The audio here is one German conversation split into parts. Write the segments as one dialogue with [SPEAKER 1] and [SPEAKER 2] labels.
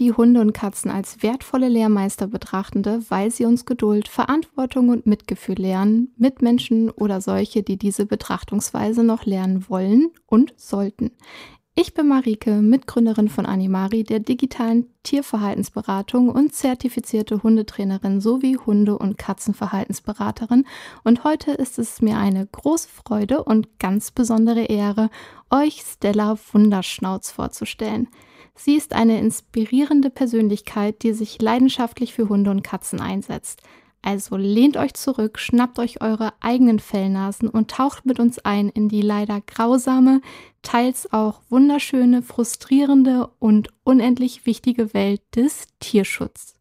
[SPEAKER 1] die Hunde und Katzen als wertvolle Lehrmeister betrachtende, weil sie uns Geduld, Verantwortung und Mitgefühl lernen, Mitmenschen oder solche, die diese Betrachtungsweise noch lernen wollen und sollten. Ich bin Marike, Mitgründerin von Animari, der digitalen Tierverhaltensberatung und zertifizierte Hundetrainerin sowie Hunde- und Katzenverhaltensberaterin. Und heute ist es mir eine große Freude und ganz besondere Ehre, euch Stella Wunderschnauz vorzustellen. Sie ist eine inspirierende Persönlichkeit, die sich leidenschaftlich für Hunde und Katzen einsetzt. Also lehnt euch zurück, schnappt euch eure eigenen Fellnasen und taucht mit uns ein in die leider grausame, teils auch wunderschöne, frustrierende und unendlich wichtige Welt des Tierschutzes.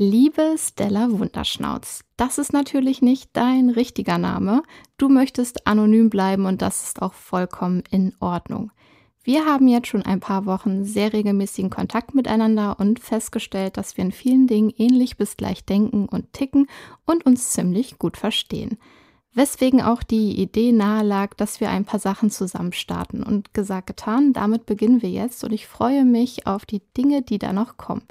[SPEAKER 1] Liebe Stella Wunderschnauz, das ist natürlich nicht dein richtiger Name. Du möchtest anonym bleiben und das ist auch vollkommen in Ordnung. Wir haben jetzt schon ein paar Wochen sehr regelmäßigen Kontakt miteinander und festgestellt, dass wir in vielen Dingen ähnlich bis gleich denken und ticken und uns ziemlich gut verstehen. Weswegen auch die Idee nahe lag, dass wir ein paar Sachen zusammen starten. Und gesagt, getan, damit beginnen wir jetzt und ich freue mich auf die Dinge, die da noch kommen.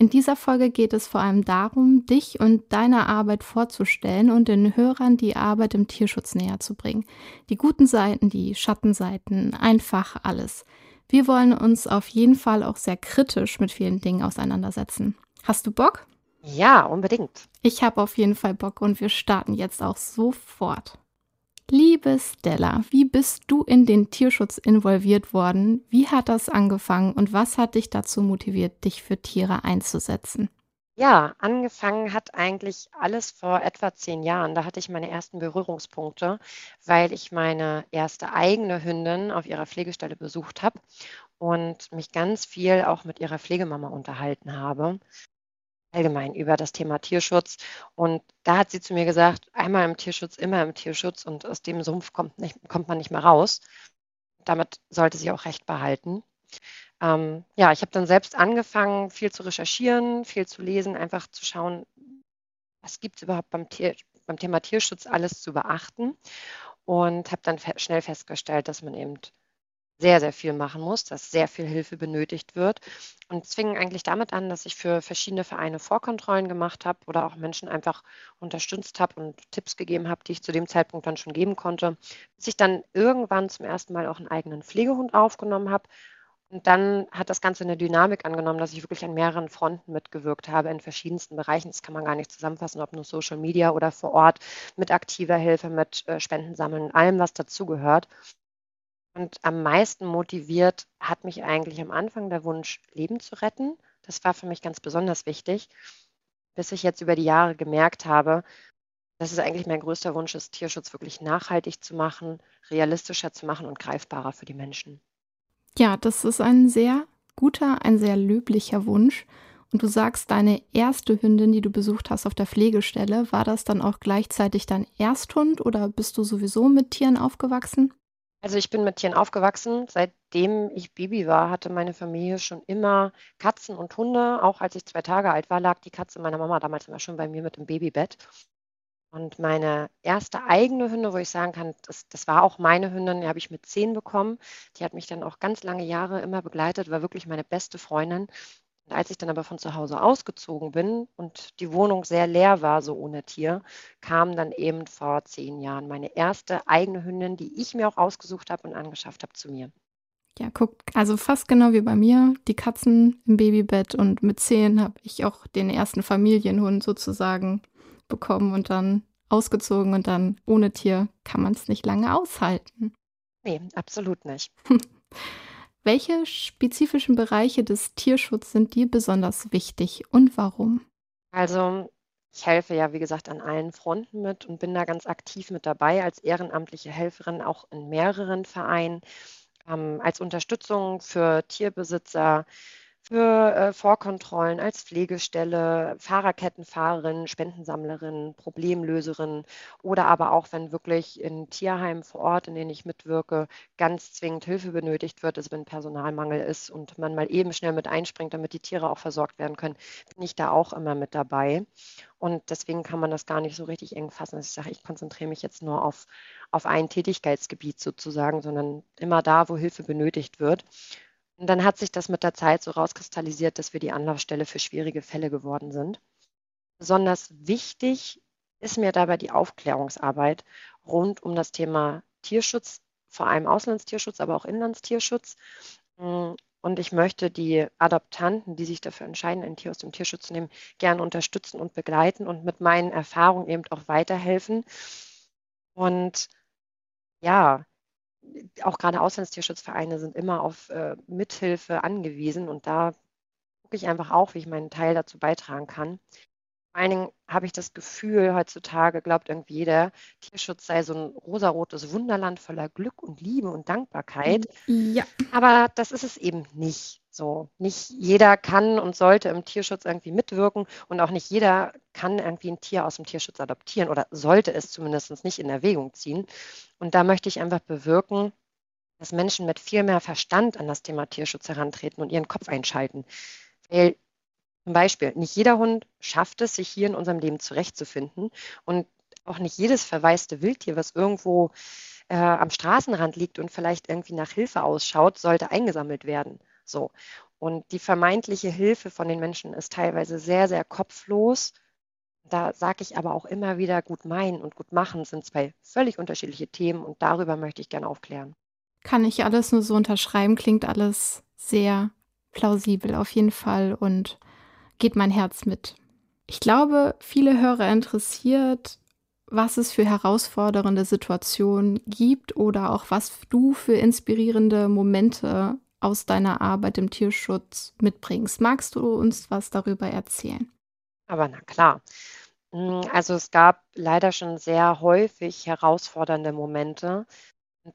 [SPEAKER 1] In dieser Folge geht es vor allem darum, dich und deine Arbeit vorzustellen und den Hörern die Arbeit im Tierschutz näher zu bringen. Die guten Seiten, die Schattenseiten, einfach alles. Wir wollen uns auf jeden Fall auch sehr kritisch mit vielen Dingen auseinandersetzen. Hast du Bock?
[SPEAKER 2] Ja, unbedingt.
[SPEAKER 1] Ich habe auf jeden Fall Bock und wir starten jetzt auch sofort. Liebe Stella, wie bist du in den Tierschutz involviert worden? Wie hat das angefangen und was hat dich dazu motiviert, dich für Tiere einzusetzen?
[SPEAKER 2] Ja, angefangen hat eigentlich alles vor etwa zehn Jahren. Da hatte ich meine ersten Berührungspunkte, weil ich meine erste eigene Hündin auf ihrer Pflegestelle besucht habe und mich ganz viel auch mit ihrer Pflegemama unterhalten habe allgemein über das Thema Tierschutz. Und da hat sie zu mir gesagt, einmal im Tierschutz, immer im Tierschutz und aus dem Sumpf kommt, nicht, kommt man nicht mehr raus. Damit sollte sie auch recht behalten. Ähm, ja, ich habe dann selbst angefangen, viel zu recherchieren, viel zu lesen, einfach zu schauen, was gibt es überhaupt beim, Tier, beim Thema Tierschutz alles zu beachten. Und habe dann schnell festgestellt, dass man eben sehr, sehr viel machen muss, dass sehr viel Hilfe benötigt wird. Und es fing eigentlich damit an, dass ich für verschiedene Vereine Vorkontrollen gemacht habe oder auch Menschen einfach unterstützt habe und Tipps gegeben habe, die ich zu dem Zeitpunkt dann schon geben konnte, bis ich dann irgendwann zum ersten Mal auch einen eigenen Pflegehund aufgenommen habe. Und dann hat das Ganze eine Dynamik angenommen, dass ich wirklich an mehreren Fronten mitgewirkt habe, in verschiedensten Bereichen. Das kann man gar nicht zusammenfassen, ob nur Social Media oder vor Ort mit aktiver Hilfe, mit äh, Spendensammeln, allem, was dazugehört. Und am meisten motiviert hat mich eigentlich am Anfang der Wunsch, Leben zu retten. Das war für mich ganz besonders wichtig, bis ich jetzt über die Jahre gemerkt habe, dass es eigentlich mein größter Wunsch ist, Tierschutz wirklich nachhaltig zu machen, realistischer zu machen und greifbarer für die Menschen.
[SPEAKER 1] Ja, das ist ein sehr guter, ein sehr löblicher Wunsch. Und du sagst, deine erste Hündin, die du besucht hast auf der Pflegestelle, war das dann auch gleichzeitig dein Ersthund oder bist du sowieso mit Tieren aufgewachsen?
[SPEAKER 2] Also ich bin mit Tieren aufgewachsen. Seitdem ich Baby war, hatte meine Familie schon immer Katzen und Hunde. Auch als ich zwei Tage alt war, lag die Katze meiner Mama damals immer schon bei mir mit im Babybett. Und meine erste eigene Hündin, wo ich sagen kann, das, das war auch meine Hündin, die habe ich mit zehn bekommen. Die hat mich dann auch ganz lange Jahre immer begleitet, war wirklich meine beste Freundin. Als ich dann aber von zu Hause ausgezogen bin und die Wohnung sehr leer war, so ohne Tier, kam dann eben vor zehn Jahren meine erste eigene Hündin, die ich mir auch ausgesucht habe und angeschafft habe, zu mir.
[SPEAKER 1] Ja, guck, also fast genau wie bei mir, die Katzen im Babybett und mit zehn habe ich auch den ersten Familienhund sozusagen bekommen und dann ausgezogen und dann ohne Tier kann man es nicht lange aushalten.
[SPEAKER 2] Nee, absolut nicht.
[SPEAKER 1] Welche spezifischen Bereiche des Tierschutzes sind dir besonders wichtig und warum?
[SPEAKER 2] Also ich helfe ja, wie gesagt, an allen Fronten mit und bin da ganz aktiv mit dabei als ehrenamtliche Helferin, auch in mehreren Vereinen, ähm, als Unterstützung für Tierbesitzer, für äh, Vorkontrollen als Pflegestelle, Fahrerkettenfahrerin, Spendensammlerin, Problemlöserin oder aber auch, wenn wirklich in Tierheimen vor Ort, in denen ich mitwirke, ganz zwingend Hilfe benötigt wird, also wenn Personalmangel ist und man mal eben schnell mit einspringt, damit die Tiere auch versorgt werden können, bin ich da auch immer mit dabei. Und deswegen kann man das gar nicht so richtig eng fassen. Also ich sage, ich konzentriere mich jetzt nur auf, auf ein Tätigkeitsgebiet sozusagen, sondern immer da, wo Hilfe benötigt wird. Und dann hat sich das mit der Zeit so rauskristallisiert, dass wir die Anlaufstelle für schwierige Fälle geworden sind. Besonders wichtig ist mir dabei die Aufklärungsarbeit rund um das Thema Tierschutz, vor allem Auslandstierschutz, aber auch Inlandstierschutz. Und ich möchte die Adoptanten, die sich dafür entscheiden, ein Tier aus dem Tierschutz zu nehmen, gerne unterstützen und begleiten und mit meinen Erfahrungen eben auch weiterhelfen. Und ja, auch gerade Auslandstierschutzvereine sind immer auf äh, Mithilfe angewiesen und da gucke ich einfach auch, wie ich meinen Teil dazu beitragen kann. Vor allen Dingen habe ich das Gefühl, heutzutage glaubt irgendwie jeder, Tierschutz sei so ein rosarotes Wunderland voller Glück und Liebe und Dankbarkeit.
[SPEAKER 1] Ja.
[SPEAKER 2] Aber das ist es eben nicht so. Nicht jeder kann und sollte im Tierschutz irgendwie mitwirken und auch nicht jeder kann irgendwie ein Tier aus dem Tierschutz adoptieren oder sollte es zumindest nicht in Erwägung ziehen. Und da möchte ich einfach bewirken, dass Menschen mit viel mehr Verstand an das Thema Tierschutz herantreten und ihren Kopf einschalten. Weil zum Beispiel, nicht jeder Hund schafft es, sich hier in unserem Leben zurechtzufinden und auch nicht jedes verwaiste Wildtier, was irgendwo äh, am Straßenrand liegt und vielleicht irgendwie nach Hilfe ausschaut, sollte eingesammelt werden. So. Und die vermeintliche Hilfe von den Menschen ist teilweise sehr, sehr kopflos. Da sage ich aber auch immer wieder, gut meinen und gut machen sind zwei völlig unterschiedliche Themen und darüber möchte ich gerne aufklären.
[SPEAKER 1] Kann ich alles nur so unterschreiben, klingt alles sehr plausibel auf jeden Fall und geht mein Herz mit. Ich glaube, viele Hörer interessiert, was es für herausfordernde Situationen gibt oder auch was du für inspirierende Momente aus deiner Arbeit im Tierschutz mitbringst. Magst du uns was darüber erzählen?
[SPEAKER 2] Aber na klar. Hm, also es gab leider schon sehr häufig herausfordernde Momente.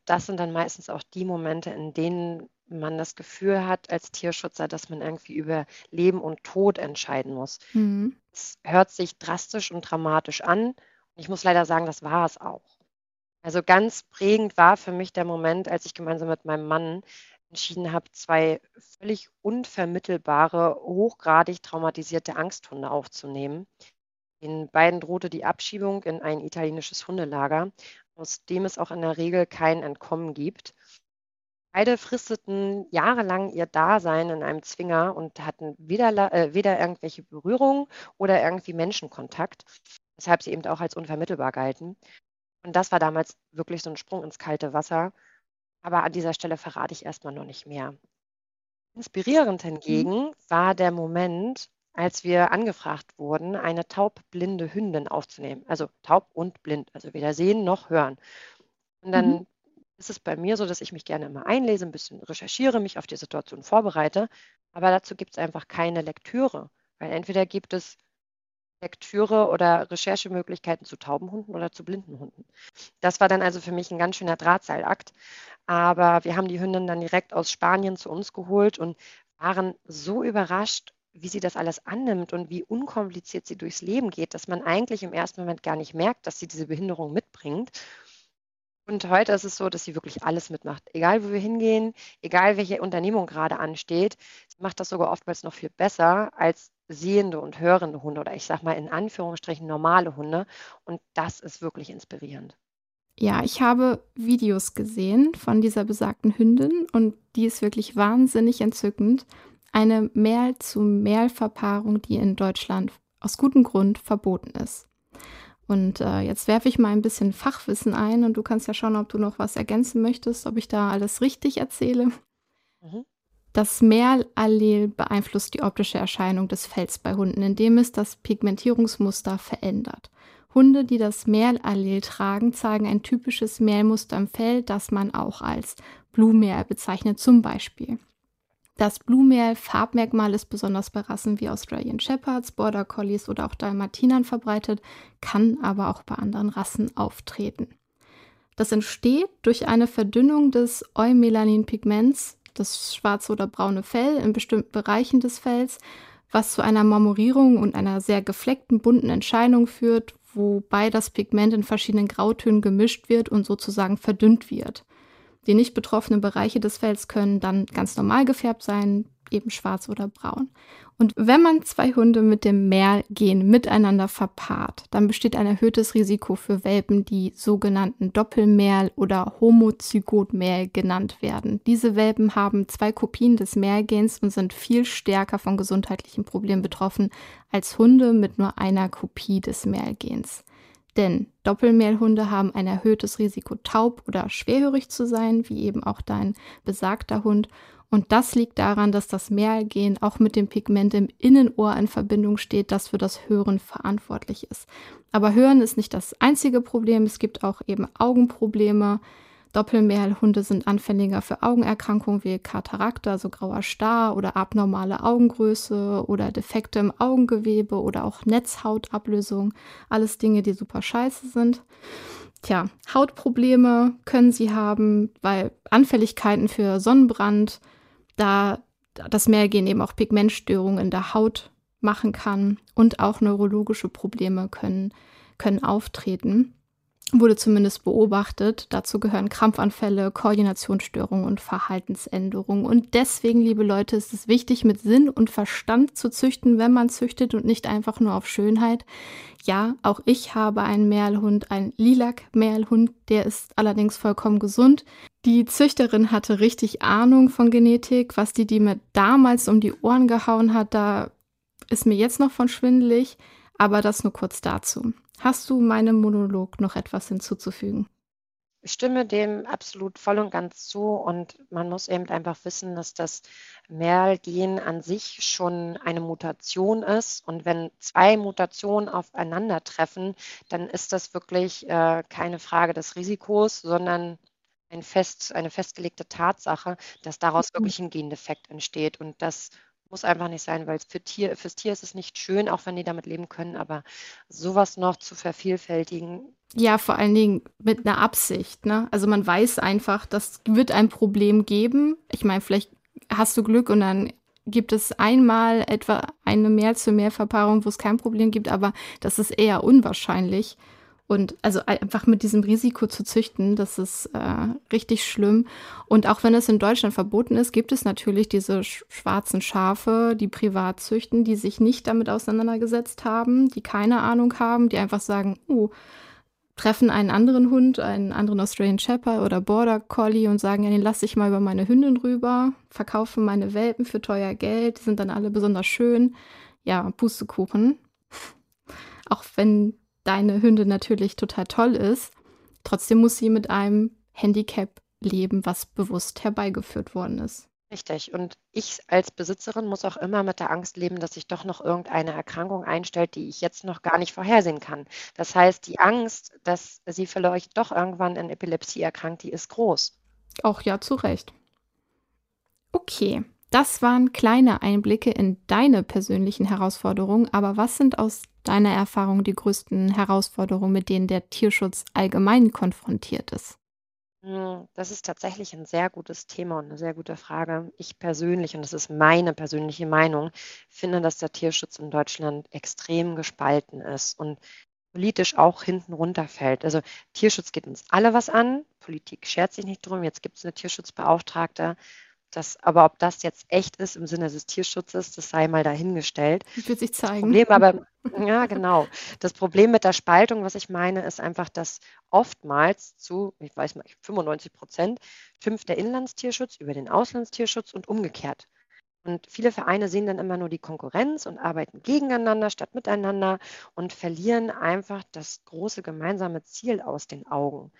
[SPEAKER 2] Das sind dann meistens auch die Momente, in denen man das Gefühl hat als Tierschützer, dass man irgendwie über Leben und Tod entscheiden muss. Mhm. Es hört sich drastisch und dramatisch an. Ich muss leider sagen, das war es auch. Also ganz prägend war für mich der Moment, als ich gemeinsam mit meinem Mann entschieden habe, zwei völlig unvermittelbare, hochgradig traumatisierte Angsthunde aufzunehmen. Den beiden drohte die Abschiebung in ein italienisches Hundelager, aus dem es auch in der Regel kein Entkommen gibt. Beide fristeten jahrelang ihr Dasein in einem Zwinger und hatten weder, äh, weder irgendwelche Berührungen oder irgendwie Menschenkontakt, weshalb sie eben auch als unvermittelbar galten. Und das war damals wirklich so ein Sprung ins kalte Wasser. Aber an dieser Stelle verrate ich erstmal noch nicht mehr. Inspirierend mhm. hingegen war der Moment, als wir angefragt wurden, eine taubblinde Hündin aufzunehmen. Also taub und blind, also weder sehen noch hören. Und dann mhm ist es bei mir so, dass ich mich gerne immer einlese, ein bisschen recherchiere, mich auf die Situation vorbereite. Aber dazu gibt es einfach keine Lektüre. Weil entweder gibt es Lektüre oder Recherchemöglichkeiten zu tauben Hunden oder zu blinden Hunden. Das war dann also für mich ein ganz schöner Drahtseilakt. Aber wir haben die Hündin dann direkt aus Spanien zu uns geholt und waren so überrascht, wie sie das alles annimmt und wie unkompliziert sie durchs Leben geht, dass man eigentlich im ersten Moment gar nicht merkt, dass sie diese Behinderung mitbringt. Und heute ist es so, dass sie wirklich alles mitmacht. Egal, wo wir hingehen, egal, welche Unternehmung gerade ansteht, sie macht das sogar oftmals noch viel besser als sehende und hörende Hunde oder ich sage mal in Anführungsstrichen normale Hunde. Und das ist wirklich inspirierend.
[SPEAKER 1] Ja, ich habe Videos gesehen von dieser besagten Hündin und die ist wirklich wahnsinnig entzückend. Eine Mehrl-zu-Mehrl-Verpaarung, die in Deutschland aus gutem Grund verboten ist. Und äh, jetzt werfe ich mal ein bisschen Fachwissen ein und du kannst ja schauen, ob du noch was ergänzen möchtest, ob ich da alles richtig erzähle. Mhm. Das Merlallel beeinflusst die optische Erscheinung des Fells bei Hunden, indem es das Pigmentierungsmuster verändert. Hunde, die das Merlallel tragen, zeigen ein typisches Merlmuster im Fell, das man auch als Blue Merl bezeichnet, zum Beispiel. Das Blumehl-Farbmerkmal ist besonders bei Rassen wie Australian Shepherds, Border Collies oder auch Dalmatinern verbreitet, kann aber auch bei anderen Rassen auftreten. Das entsteht durch eine Verdünnung des Eumelanin-Pigments das schwarze oder braune Fell in bestimmten Bereichen des Fells, was zu einer Marmorierung und einer sehr gefleckten, bunten Entscheidung führt, wobei das Pigment in verschiedenen Grautönen gemischt wird und sozusagen verdünnt wird. Die nicht betroffenen Bereiche des Fells können dann ganz normal gefärbt sein, eben schwarz oder braun. Und wenn man zwei Hunde mit dem Mehrgen miteinander verpaart, dann besteht ein erhöhtes Risiko für Welpen, die sogenannten Doppelmerl oder Homozygotmerl genannt werden. Diese Welpen haben zwei Kopien des Mehrgens und sind viel stärker von gesundheitlichen Problemen betroffen als Hunde mit nur einer Kopie des Mehrgens. Denn Doppelmehlhunde haben ein erhöhtes Risiko, taub oder schwerhörig zu sein, wie eben auch dein besagter Hund. Und das liegt daran, dass das Mehrgen auch mit dem Pigment im Innenohr in Verbindung steht, das für das Hören verantwortlich ist. Aber Hören ist nicht das einzige Problem. Es gibt auch eben Augenprobleme. Doppelmehlhunde sind anfälliger für Augenerkrankungen wie Katarakte, also grauer Star oder abnormale Augengröße oder Defekte im Augengewebe oder auch Netzhautablösung. Alles Dinge, die super scheiße sind. Tja, Hautprobleme können sie haben, weil Anfälligkeiten für Sonnenbrand, da das Mehrgehen eben auch Pigmentstörungen in der Haut machen kann und auch neurologische Probleme können, können auftreten. Wurde zumindest beobachtet. Dazu gehören Krampfanfälle, Koordinationsstörungen und Verhaltensänderungen. Und deswegen, liebe Leute, ist es wichtig, mit Sinn und Verstand zu züchten, wenn man züchtet und nicht einfach nur auf Schönheit. Ja, auch ich habe einen Merlhund, einen Lilac-Merlhund, der ist allerdings vollkommen gesund. Die Züchterin hatte richtig Ahnung von Genetik, was die die mir damals um die Ohren gehauen hat, da ist mir jetzt noch von schwindelig, aber das nur kurz dazu. Hast du meinem Monolog noch etwas hinzuzufügen?
[SPEAKER 2] Ich stimme dem absolut voll und ganz zu und man muss eben einfach wissen, dass das Merl-Gen an sich schon eine Mutation ist und wenn zwei Mutationen aufeinandertreffen, dann ist das wirklich äh, keine Frage des Risikos, sondern ein fest, eine festgelegte Tatsache, dass daraus mhm. wirklich ein Gendefekt entsteht und das muss einfach nicht sein, weil für Tier, fürs Tier ist es nicht schön, auch wenn die damit leben können, aber sowas noch zu vervielfältigen.
[SPEAKER 1] Ja, vor allen Dingen mit einer Absicht. Ne? Also man weiß einfach, das wird ein Problem geben. Ich meine, vielleicht hast du Glück und dann gibt es einmal etwa eine mehr zu mehr Verpaarung, wo es kein Problem gibt, aber das ist eher unwahrscheinlich. Und also einfach mit diesem Risiko zu züchten, das ist äh, richtig schlimm. Und auch wenn es in Deutschland verboten ist, gibt es natürlich diese schwarzen Schafe, die privat züchten, die sich nicht damit auseinandergesetzt haben, die keine Ahnung haben, die einfach sagen, oh, treffen einen anderen Hund, einen anderen Australian Shepherd oder Border Collie und sagen, ja, den lasse ich mal über meine Hündin rüber, verkaufe meine Welpen für teuer Geld, die sind dann alle besonders schön. Ja, Pustekuchen. Auch wenn deine Hündin natürlich total toll ist, trotzdem muss sie mit einem Handicap leben, was bewusst herbeigeführt worden ist.
[SPEAKER 2] Richtig. Und ich als Besitzerin muss auch immer mit der Angst leben, dass sich doch noch irgendeine Erkrankung einstellt, die ich jetzt noch gar nicht vorhersehen kann. Das heißt, die Angst, dass sie vielleicht doch irgendwann an Epilepsie erkrankt, die ist groß.
[SPEAKER 1] Auch ja, zu Recht. Okay, das waren kleine Einblicke in deine persönlichen Herausforderungen, aber was sind aus deiner Erfahrung die größten Herausforderungen, mit denen der Tierschutz allgemein konfrontiert ist?
[SPEAKER 2] Hm, das ist tatsächlich ein sehr gutes Thema und eine sehr gute Frage. Ich persönlich, und das ist meine persönliche Meinung, finde, dass der Tierschutz in Deutschland extrem gespalten ist und politisch auch hinten runterfällt. Also Tierschutz geht uns alle was an. Politik schert sich nicht drum. Jetzt gibt es eine Tierschutzbeauftragte. Das, aber ob das jetzt echt ist im Sinne des Tierschutzes, das sei mal dahingestellt.
[SPEAKER 1] Wird sich zeigen.
[SPEAKER 2] Problem aber, ja, genau. Das Problem mit der Spaltung, was ich meine, ist einfach, dass oftmals zu, ich weiß nicht, 95 Prozent schimpft der Inlandstierschutz über den Auslandstierschutz und umgekehrt. Und viele Vereine sehen dann immer nur die Konkurrenz und arbeiten gegeneinander statt miteinander und verlieren einfach das große gemeinsame Ziel aus den Augen.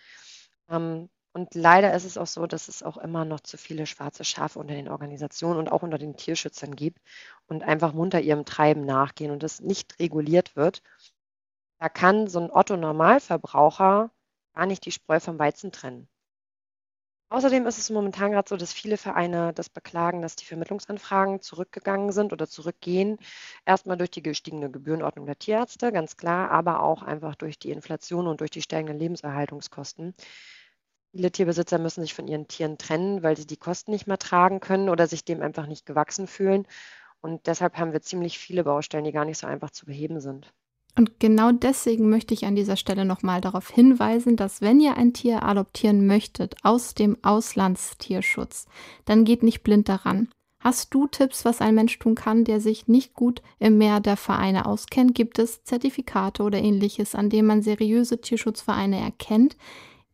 [SPEAKER 2] Ähm, und leider ist es auch so, dass es auch immer noch zu viele schwarze Schafe unter den Organisationen und auch unter den Tierschützern gibt und einfach munter ihrem Treiben nachgehen und es nicht reguliert wird. Da kann so ein Otto-Normalverbraucher gar nicht die Spreu vom Weizen trennen. Außerdem ist es momentan gerade so, dass viele Vereine das beklagen, dass die Vermittlungsanfragen zurückgegangen sind oder zurückgehen. Erstmal durch die gestiegene Gebührenordnung der Tierärzte, ganz klar, aber auch einfach durch die Inflation und durch die steigenden Lebenserhaltungskosten Viele Tierbesitzer müssen sich von ihren Tieren trennen, weil sie die Kosten nicht mehr tragen können oder sich dem einfach nicht gewachsen fühlen. Und deshalb haben wir ziemlich viele Baustellen, die gar nicht so einfach zu beheben sind.
[SPEAKER 1] Und genau deswegen möchte ich an dieser Stelle nochmal darauf hinweisen, dass wenn ihr ein Tier adoptieren möchtet aus dem Auslandstierschutz, dann geht nicht blind daran. Hast du Tipps, was ein Mensch tun kann, der sich nicht gut im Meer der Vereine auskennt? Gibt es Zertifikate oder ähnliches, an denen man seriöse Tierschutzvereine erkennt?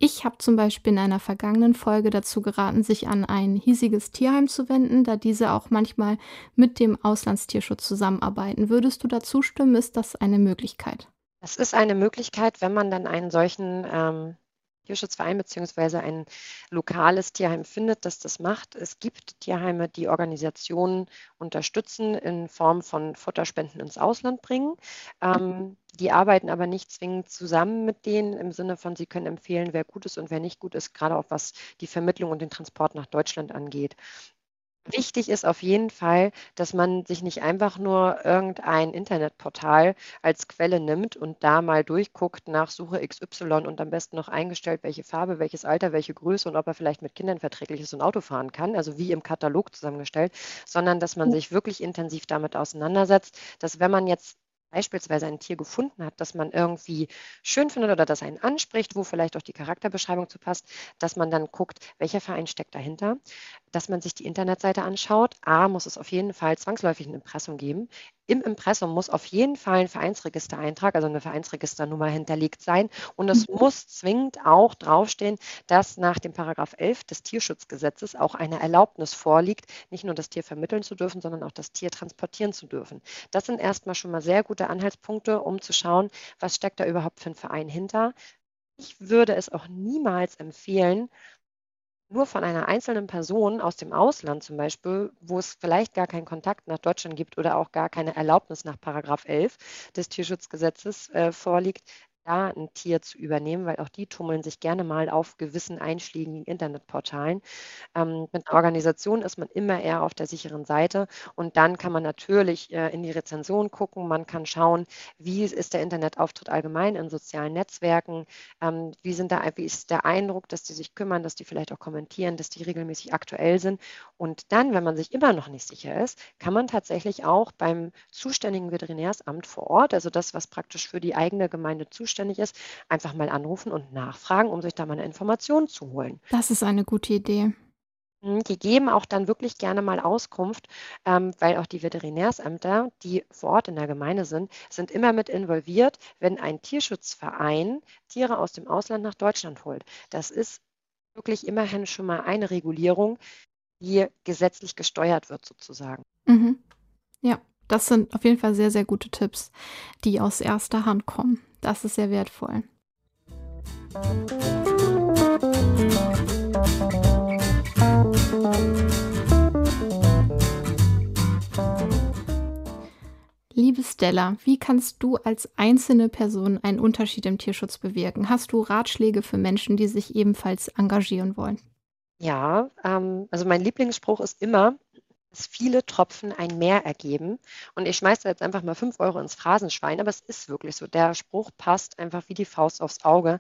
[SPEAKER 1] Ich habe zum Beispiel in einer vergangenen Folge dazu geraten, sich an ein hiesiges Tierheim zu wenden, da diese auch manchmal mit dem Auslandstierschutz zusammenarbeiten. Würdest du da zustimmen? Ist das eine Möglichkeit?
[SPEAKER 2] Das ist eine Möglichkeit, wenn man dann einen solchen ähm, Tierschutzverein bzw. ein lokales Tierheim findet, das das macht. Es gibt Tierheime, die Organisationen unterstützen in Form von Futterspenden ins Ausland bringen. Ähm, die arbeiten aber nicht zwingend zusammen mit denen im Sinne von, sie können empfehlen, wer gut ist und wer nicht gut ist, gerade auch was die Vermittlung und den Transport nach Deutschland angeht. Wichtig ist auf jeden Fall, dass man sich nicht einfach nur irgendein Internetportal als Quelle nimmt und da mal durchguckt nach Suche XY und am besten noch eingestellt, welche Farbe, welches Alter, welche Größe und ob er vielleicht mit Kindern verträglich ist und Auto fahren kann, also wie im Katalog zusammengestellt, sondern dass man sich wirklich intensiv damit auseinandersetzt, dass wenn man jetzt beispielsweise ein Tier gefunden hat, das man irgendwie schön findet oder das einen anspricht, wo vielleicht auch die Charakterbeschreibung zu passt, dass man dann guckt, welcher Verein steckt dahinter, dass man sich die Internetseite anschaut. A, muss es auf jeden Fall zwangsläufig ein Impressum geben. Im Impressum muss auf jeden Fall ein Vereinsregistereintrag, also eine Vereinsregisternummer hinterlegt sein. Und es mhm. muss zwingend auch draufstehen, dass nach dem Paragraph 11 des Tierschutzgesetzes auch eine Erlaubnis vorliegt, nicht nur das Tier vermitteln zu dürfen, sondern auch das Tier transportieren zu dürfen. Das sind erstmal schon mal sehr gute Anhaltspunkte, um zu schauen, was steckt da überhaupt für ein Verein hinter. Ich würde es auch niemals empfehlen, nur von einer einzelnen Person aus dem Ausland zum Beispiel, wo es vielleicht gar keinen Kontakt nach Deutschland gibt oder auch gar keine Erlaubnis nach Paragraph 11 des Tierschutzgesetzes äh, vorliegt, da ein Tier zu übernehmen, weil auch die tummeln sich gerne mal auf gewissen einschlägigen Internetportalen. Ähm, mit einer Organisation ist man immer eher auf der sicheren Seite und dann kann man natürlich äh, in die Rezension gucken, man kann schauen, wie ist der Internetauftritt allgemein in sozialen Netzwerken, ähm, wie, sind da, wie ist der Eindruck, dass die sich kümmern, dass die vielleicht auch kommentieren, dass die regelmäßig aktuell sind. Und dann, wenn man sich immer noch nicht sicher ist, kann man tatsächlich auch beim zuständigen Veterinärsamt vor Ort, also das, was praktisch für die eigene Gemeinde zuständig zuständig ist, einfach mal anrufen und nachfragen, um sich da mal eine Information zu holen.
[SPEAKER 1] Das ist eine gute Idee.
[SPEAKER 2] Hm, die geben auch dann wirklich gerne mal Auskunft, ähm, weil auch die Veterinärsämter, die vor Ort in der Gemeinde sind, sind immer mit involviert, wenn ein Tierschutzverein Tiere aus dem Ausland nach Deutschland holt. Das ist wirklich immerhin schon mal eine Regulierung, die gesetzlich gesteuert wird sozusagen.
[SPEAKER 1] Mhm. Ja, das sind auf jeden Fall sehr, sehr gute Tipps, die aus erster Hand kommen. Das ist sehr wertvoll. Liebe Stella, wie kannst du als einzelne Person einen Unterschied im Tierschutz bewirken? Hast du Ratschläge für Menschen, die sich ebenfalls engagieren wollen?
[SPEAKER 2] Ja, ähm, also mein Lieblingsspruch ist immer, dass viele Tropfen ein Meer ergeben. Und ich schmeiße jetzt einfach mal 5 Euro ins Phrasenschwein, aber es ist wirklich so. Der Spruch passt einfach wie die Faust aufs Auge.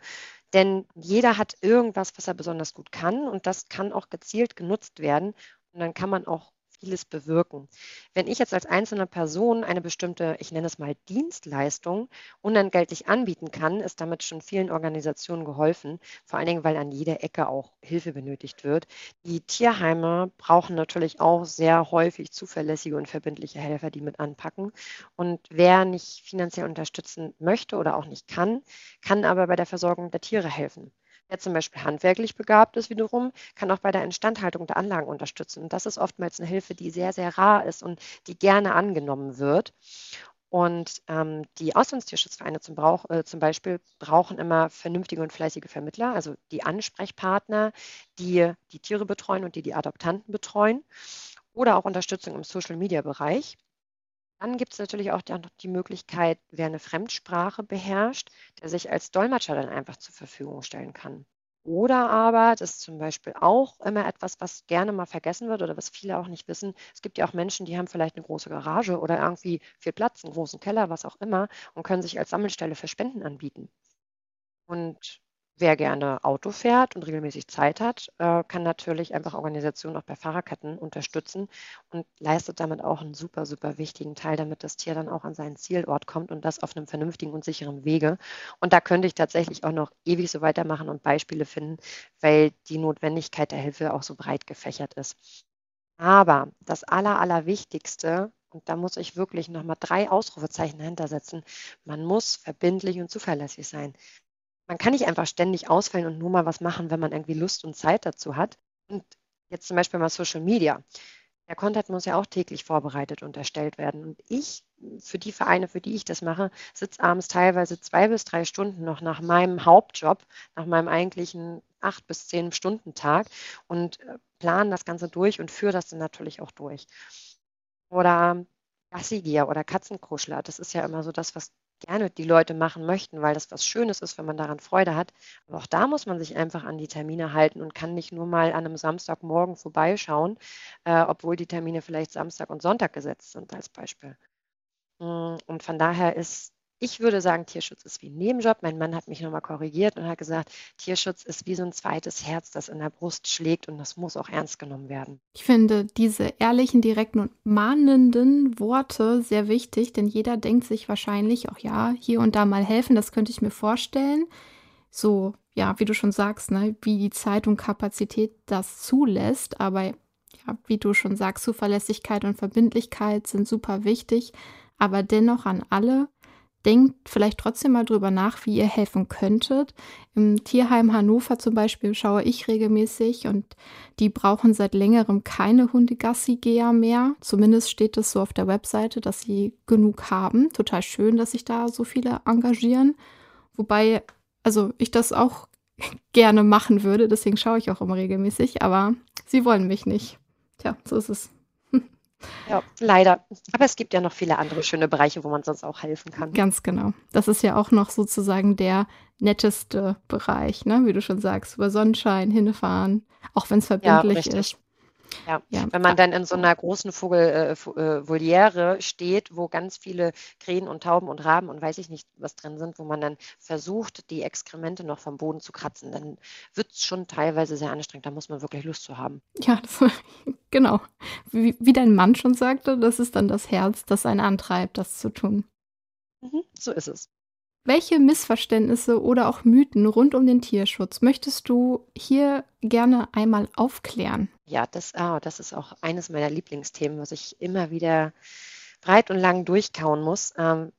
[SPEAKER 2] Denn jeder hat irgendwas, was er besonders gut kann und das kann auch gezielt genutzt werden. Und dann kann man auch vieles bewirken. Wenn ich jetzt als einzelne Person eine bestimmte, ich nenne es mal Dienstleistung, unentgeltlich anbieten kann, ist damit schon vielen Organisationen geholfen, vor allen Dingen, weil an jeder Ecke auch Hilfe benötigt wird. Die Tierheime brauchen natürlich auch sehr häufig zuverlässige und verbindliche Helfer, die mit anpacken. Und wer nicht finanziell unterstützen möchte oder auch nicht kann, kann aber bei der Versorgung der Tiere helfen. Wer zum Beispiel handwerklich begabt ist wiederum, kann auch bei der Instandhaltung der Anlagen unterstützen. Und das ist oftmals eine Hilfe, die sehr, sehr rar ist und die gerne angenommen wird. Und ähm, die Auslandstierschutzvereine zum, Brauch, äh, zum, Beispiel brauchen immer vernünftige und fleißige Vermittler, also die Ansprechpartner, die die Tiere betreuen und die die Adoptanten betreuen oder auch Unterstützung im Social-Media-Bereich. Dann gibt es natürlich auch die Möglichkeit, wer eine Fremdsprache beherrscht, der sich als Dolmetscher dann einfach zur Verfügung stellen kann. Oder aber, das ist zum Beispiel auch immer etwas, was gerne mal vergessen wird oder was viele auch nicht wissen. Es gibt ja auch Menschen, die haben vielleicht eine große Garage oder irgendwie viel Platz, einen großen Keller, was auch immer und können sich als Sammelstelle für Spenden anbieten. Und Wer gerne Auto fährt und regelmäßig Zeit hat, äh, kann natürlich einfach Organisationen auch bei Fahrerketten unterstützen und leistet damit auch einen super, super wichtigen Teil, damit das Tier dann auch an seinen Zielort kommt und das auf einem vernünftigen und sicheren Wege. Und da könnte ich tatsächlich auch noch ewig so weitermachen und Beispiele finden, weil die Notwendigkeit der Hilfe auch so breit gefächert ist. Aber das Aller, Allerwichtigste, und da muss ich wirklich nochmal drei Ausrufezeichen dahinter setzen, man muss verbindlich und zuverlässig sein man kann nicht einfach ständig ausfallen und nur mal was machen, wenn man irgendwie Lust und Zeit dazu hat. Und jetzt zum Beispiel mal Social Media. Der Content muss ja auch täglich vorbereitet und erstellt werden. Und ich, für die Vereine, für die ich das mache, sitze abends teilweise zwei bis drei Stunden noch nach meinem Hauptjob, nach meinem eigentlichen acht bis zehn Stunden Tag und äh, plane das Ganze durch und führe das dann natürlich auch durch. Oder Gassigier oder Katzenkuschler, das ist ja immer so das, was gerne die Leute machen möchten, weil das was Schönes ist, wenn man daran Freude hat. Aber auch da muss man sich einfach an die Termine halten und kann nicht nur mal an einem Samstagmorgen vorbeischauen, äh, obwohl die Termine vielleicht Samstag und Sonntag gesetzt sind als Beispiel. Mm, und von daher ist ich würde sagen, Tierschutz ist wie ein Nebenjob. Mein Mann hat mich nochmal korrigiert und hat gesagt, Tierschutz ist wie so ein zweites Herz, das in der Brust schlägt und das muss auch ernst genommen werden.
[SPEAKER 1] Ich finde diese ehrlichen, direkten und mahnenden Worte sehr wichtig, denn jeder denkt sich wahrscheinlich auch, ja, hier und da mal helfen, das könnte ich mir vorstellen. So, ja, wie du schon sagst, ne, wie die Zeit und Kapazität das zulässt, aber ja, wie du schon sagst, Zuverlässigkeit und Verbindlichkeit sind super wichtig, aber dennoch an alle, denkt vielleicht trotzdem mal drüber nach, wie ihr helfen könntet. Im Tierheim Hannover zum Beispiel schaue ich regelmäßig und die brauchen seit längerem keine Hundegassi-Geher mehr. Zumindest steht es so auf der Webseite, dass sie genug haben. Total schön, dass sich da so viele engagieren. Wobei, also ich das auch gerne machen würde, deswegen schaue ich auch immer regelmäßig, aber sie wollen mich nicht. Tja, so ist es.
[SPEAKER 2] Ja, leider. Aber es gibt ja noch viele andere schöne Bereiche, wo man sonst auch helfen kann.
[SPEAKER 1] Ganz genau. Das ist ja auch noch sozusagen der netteste Bereich, ne? wie du schon sagst, über Sonnenschein hinfahren, auch wenn es verbindlich ja, ist.
[SPEAKER 2] Ja. ja. wenn man dann in so einer großen Vogelvoliere äh, steht, wo ganz viele Krähen und Tauben und Raben und weiß ich nicht was drin sind, wo man dann versucht, die Exkremente noch vom Boden zu kratzen, dann wird es schon teilweise sehr anstrengend. Da muss man wirklich Lust zu haben.
[SPEAKER 1] Ja, das, genau. Wie, wie dein Mann schon sagte, das ist dann das Herz, das einen antreibt, das zu tun.
[SPEAKER 2] Mhm, so ist es.
[SPEAKER 1] Welche Missverständnisse oder auch Mythen rund um den Tierschutz möchtest du hier gerne einmal aufklären?
[SPEAKER 2] Ja, das, ah, das ist auch eines meiner Lieblingsthemen, was ich immer wieder breit und lang durchkauen muss. Ähm,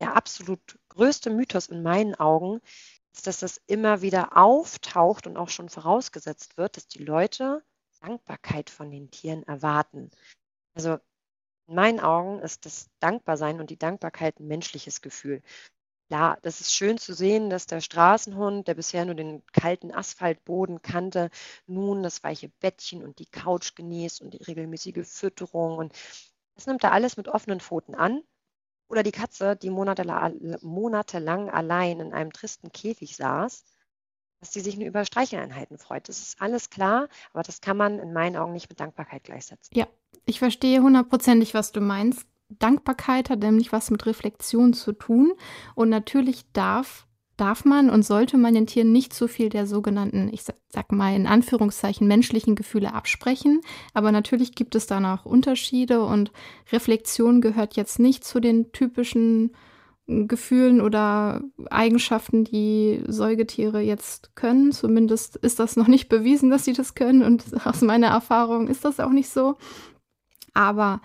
[SPEAKER 2] der absolut größte Mythos in meinen Augen ist, dass das immer wieder auftaucht und auch schon vorausgesetzt wird, dass die Leute Dankbarkeit von den Tieren erwarten. Also in meinen Augen ist das Dankbarsein und die Dankbarkeit ein menschliches Gefühl. Ja, das ist schön zu sehen, dass der Straßenhund, der bisher nur den kalten Asphaltboden kannte, nun das weiche Bettchen und die Couch genießt und die regelmäßige Fütterung. Und das nimmt er alles mit offenen Pfoten an. Oder die Katze, die monatelang allein in einem tristen Käfig saß, dass sie sich nur über Streicheleinheiten freut. Das ist alles klar, aber das kann man in meinen Augen nicht mit Dankbarkeit gleichsetzen.
[SPEAKER 1] Ja, ich verstehe hundertprozentig, was du meinst. Dankbarkeit hat nämlich was mit Reflexion zu tun. Und natürlich darf, darf man und sollte man den Tieren nicht zu viel der sogenannten, ich sag mal in Anführungszeichen, menschlichen Gefühle absprechen. Aber natürlich gibt es da auch Unterschiede und Reflexion gehört jetzt nicht zu den typischen Gefühlen oder Eigenschaften, die Säugetiere jetzt können. Zumindest ist das noch nicht bewiesen, dass sie das können. Und aus meiner Erfahrung ist das auch nicht so. Aber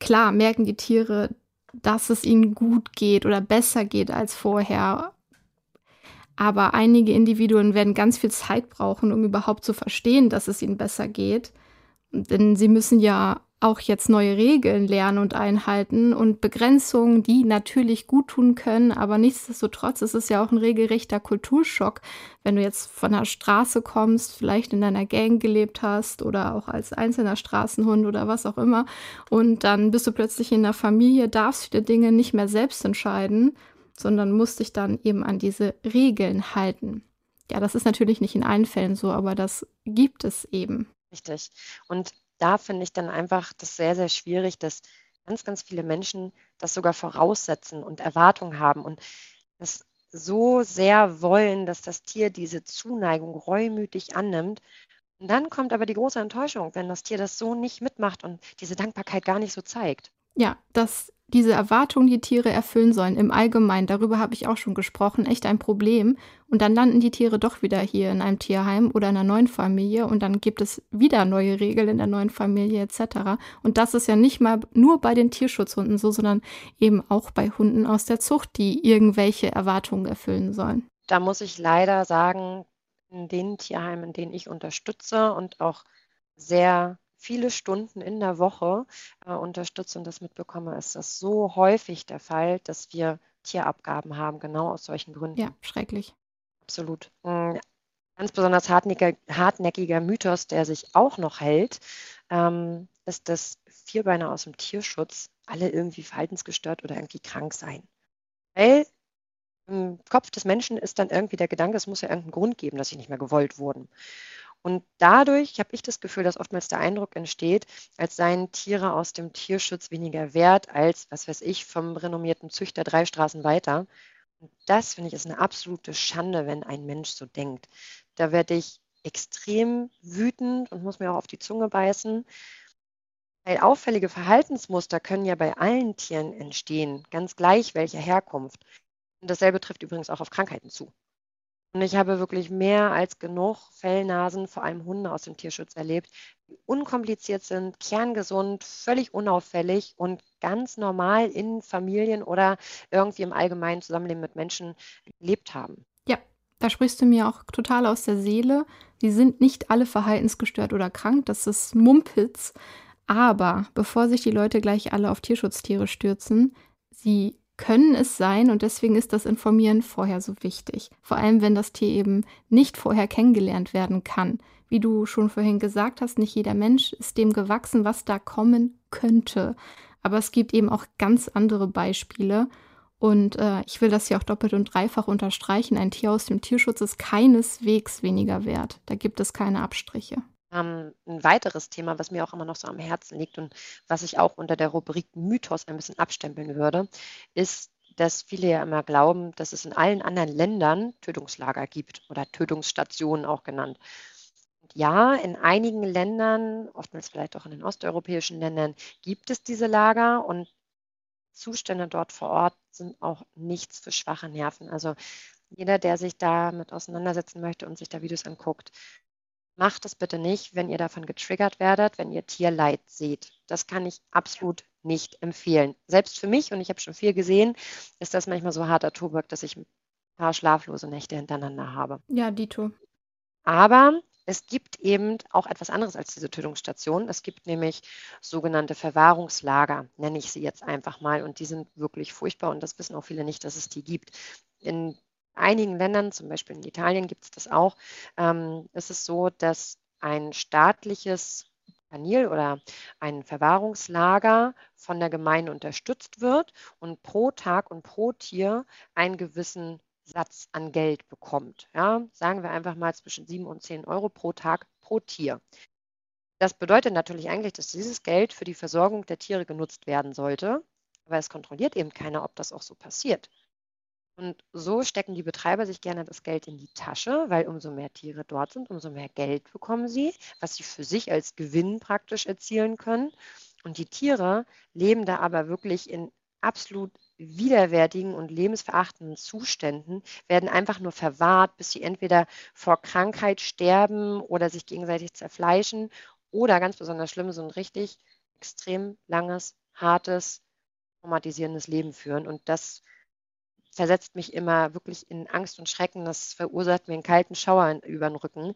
[SPEAKER 1] klar merken die Tiere, dass es ihnen gut geht oder besser geht als vorher. Aber einige Individuen werden ganz viel Zeit brauchen, um überhaupt zu verstehen, dass es ihnen besser geht. Denn sie müssen ja auch jetzt neue Regeln lernen und einhalten und Begrenzungen, die natürlich gut tun können, aber nichtsdestotrotz ist es ja auch ein regelrechter Kulturschock, wenn du jetzt von der Straße kommst, vielleicht in deiner Gang gelebt hast oder auch als einzelner Straßenhund oder was auch immer und dann bist du plötzlich in der Familie, darfst viele Dinge nicht mehr selbst entscheiden, sondern musst dich dann eben an diese Regeln halten. Ja, das ist natürlich nicht in allen Fällen so, aber das gibt es eben.
[SPEAKER 2] Richtig. Und da finde ich dann einfach das sehr, sehr schwierig, dass ganz, ganz viele Menschen das sogar voraussetzen und Erwartungen haben. Und das so sehr wollen, dass das Tier diese Zuneigung reumütig annimmt. Und dann kommt aber die große Enttäuschung, wenn das Tier das so nicht mitmacht und diese Dankbarkeit gar nicht so zeigt.
[SPEAKER 1] Ja, dass diese Erwartungen, die Tiere erfüllen sollen, im Allgemeinen, darüber habe ich auch schon gesprochen, echt ein Problem. Und dann landen die Tiere doch wieder hier in einem Tierheim oder in einer neuen Familie und dann gibt es wieder neue Regeln in der neuen Familie etc. Und das ist ja nicht mal nur bei den Tierschutzhunden so, sondern eben auch bei Hunden aus der Zucht, die irgendwelche Erwartungen erfüllen sollen.
[SPEAKER 2] Da muss ich leider sagen, in den Tierheimen, in denen ich unterstütze und auch sehr viele Stunden in der Woche äh, unterstütze und das mitbekomme, ist das so häufig der Fall, dass wir Tierabgaben haben, genau aus solchen Gründen.
[SPEAKER 1] Ja, schrecklich.
[SPEAKER 2] Absolut. Ein ganz besonders hartnäckiger, hartnäckiger Mythos, der sich auch noch hält, ähm, ist, dass Vierbeiner aus dem Tierschutz alle irgendwie verhaltensgestört oder irgendwie krank seien. Weil im Kopf des Menschen ist dann irgendwie der Gedanke, es muss ja irgendeinen Grund geben, dass sie nicht mehr gewollt wurden. Und dadurch habe ich das Gefühl, dass oftmals der Eindruck entsteht, als seien Tiere aus dem Tierschutz weniger wert als, was weiß ich, vom renommierten Züchter drei Straßen weiter. Und das finde ich ist eine absolute Schande, wenn ein Mensch so denkt. Da werde ich extrem wütend und muss mir auch auf die Zunge beißen. Weil auffällige Verhaltensmuster können ja bei allen Tieren entstehen, ganz gleich welcher Herkunft. Und dasselbe trifft übrigens auch auf Krankheiten zu. Und ich habe wirklich mehr als genug Fellnasen, vor allem Hunde aus dem Tierschutz erlebt, die unkompliziert sind, kerngesund, völlig unauffällig und ganz normal in Familien oder irgendwie im allgemeinen Zusammenleben mit Menschen gelebt haben.
[SPEAKER 1] Ja, da sprichst du mir auch total aus der Seele. Sie sind nicht alle verhaltensgestört oder krank, das ist Mumpitz. Aber bevor sich die Leute gleich alle auf Tierschutztiere stürzen, sie können es sein und deswegen ist das Informieren vorher so wichtig. Vor allem, wenn das Tier eben nicht vorher kennengelernt werden kann. Wie du schon vorhin gesagt hast, nicht jeder Mensch ist dem gewachsen, was da kommen könnte. Aber es gibt eben auch ganz andere Beispiele. Und äh, ich will das hier auch doppelt und dreifach unterstreichen. Ein Tier aus dem Tierschutz ist keineswegs weniger wert. Da gibt es keine Abstriche.
[SPEAKER 2] Ähm, ein weiteres Thema, was mir auch immer noch so am Herzen liegt und was ich auch unter der Rubrik Mythos ein bisschen abstempeln würde, ist, dass viele ja immer glauben, dass es in allen anderen Ländern Tötungslager gibt oder Tötungsstationen auch genannt. Und ja, in einigen Ländern, oftmals vielleicht auch in den osteuropäischen Ländern, gibt es diese Lager und Zustände dort vor Ort sind auch nichts für schwache Nerven. Also jeder, der sich damit auseinandersetzen möchte und sich da Videos anguckt, Macht es bitte nicht, wenn ihr davon getriggert werdet, wenn ihr Tierleid seht. Das kann ich absolut nicht empfehlen. Selbst für mich, und ich habe schon viel gesehen, ist das manchmal so harter Tobak, dass ich ein paar schlaflose Nächte hintereinander habe.
[SPEAKER 1] Ja, Dito.
[SPEAKER 2] Aber es gibt eben auch etwas anderes als diese Tötungsstation. Es gibt nämlich sogenannte Verwahrungslager, nenne ich sie jetzt einfach mal. Und die sind wirklich furchtbar und das wissen auch viele nicht, dass es die gibt. In einigen Ländern, zum Beispiel in Italien gibt es das auch, ähm, ist es so, dass ein staatliches Kanil oder ein Verwahrungslager von der Gemeinde unterstützt wird und pro Tag und pro Tier einen gewissen Satz an Geld bekommt. Ja, sagen wir einfach mal zwischen 7 und 10 Euro pro Tag pro Tier. Das bedeutet natürlich eigentlich, dass dieses Geld für die Versorgung der Tiere genutzt werden sollte, aber es kontrolliert eben keiner, ob das auch so passiert. Und so stecken die Betreiber sich gerne das Geld in die Tasche, weil umso mehr Tiere dort sind, umso mehr Geld bekommen sie, was sie für sich als Gewinn praktisch erzielen können. Und die Tiere leben da aber wirklich in absolut widerwärtigen und lebensverachtenden Zuständen, werden einfach nur verwahrt, bis sie entweder vor Krankheit sterben oder sich gegenseitig zerfleischen oder ganz besonders schlimm, so ein richtig extrem langes, hartes, traumatisierendes Leben führen. Und das versetzt mich immer wirklich in Angst und Schrecken. Das verursacht mir einen kalten Schauer über den Rücken.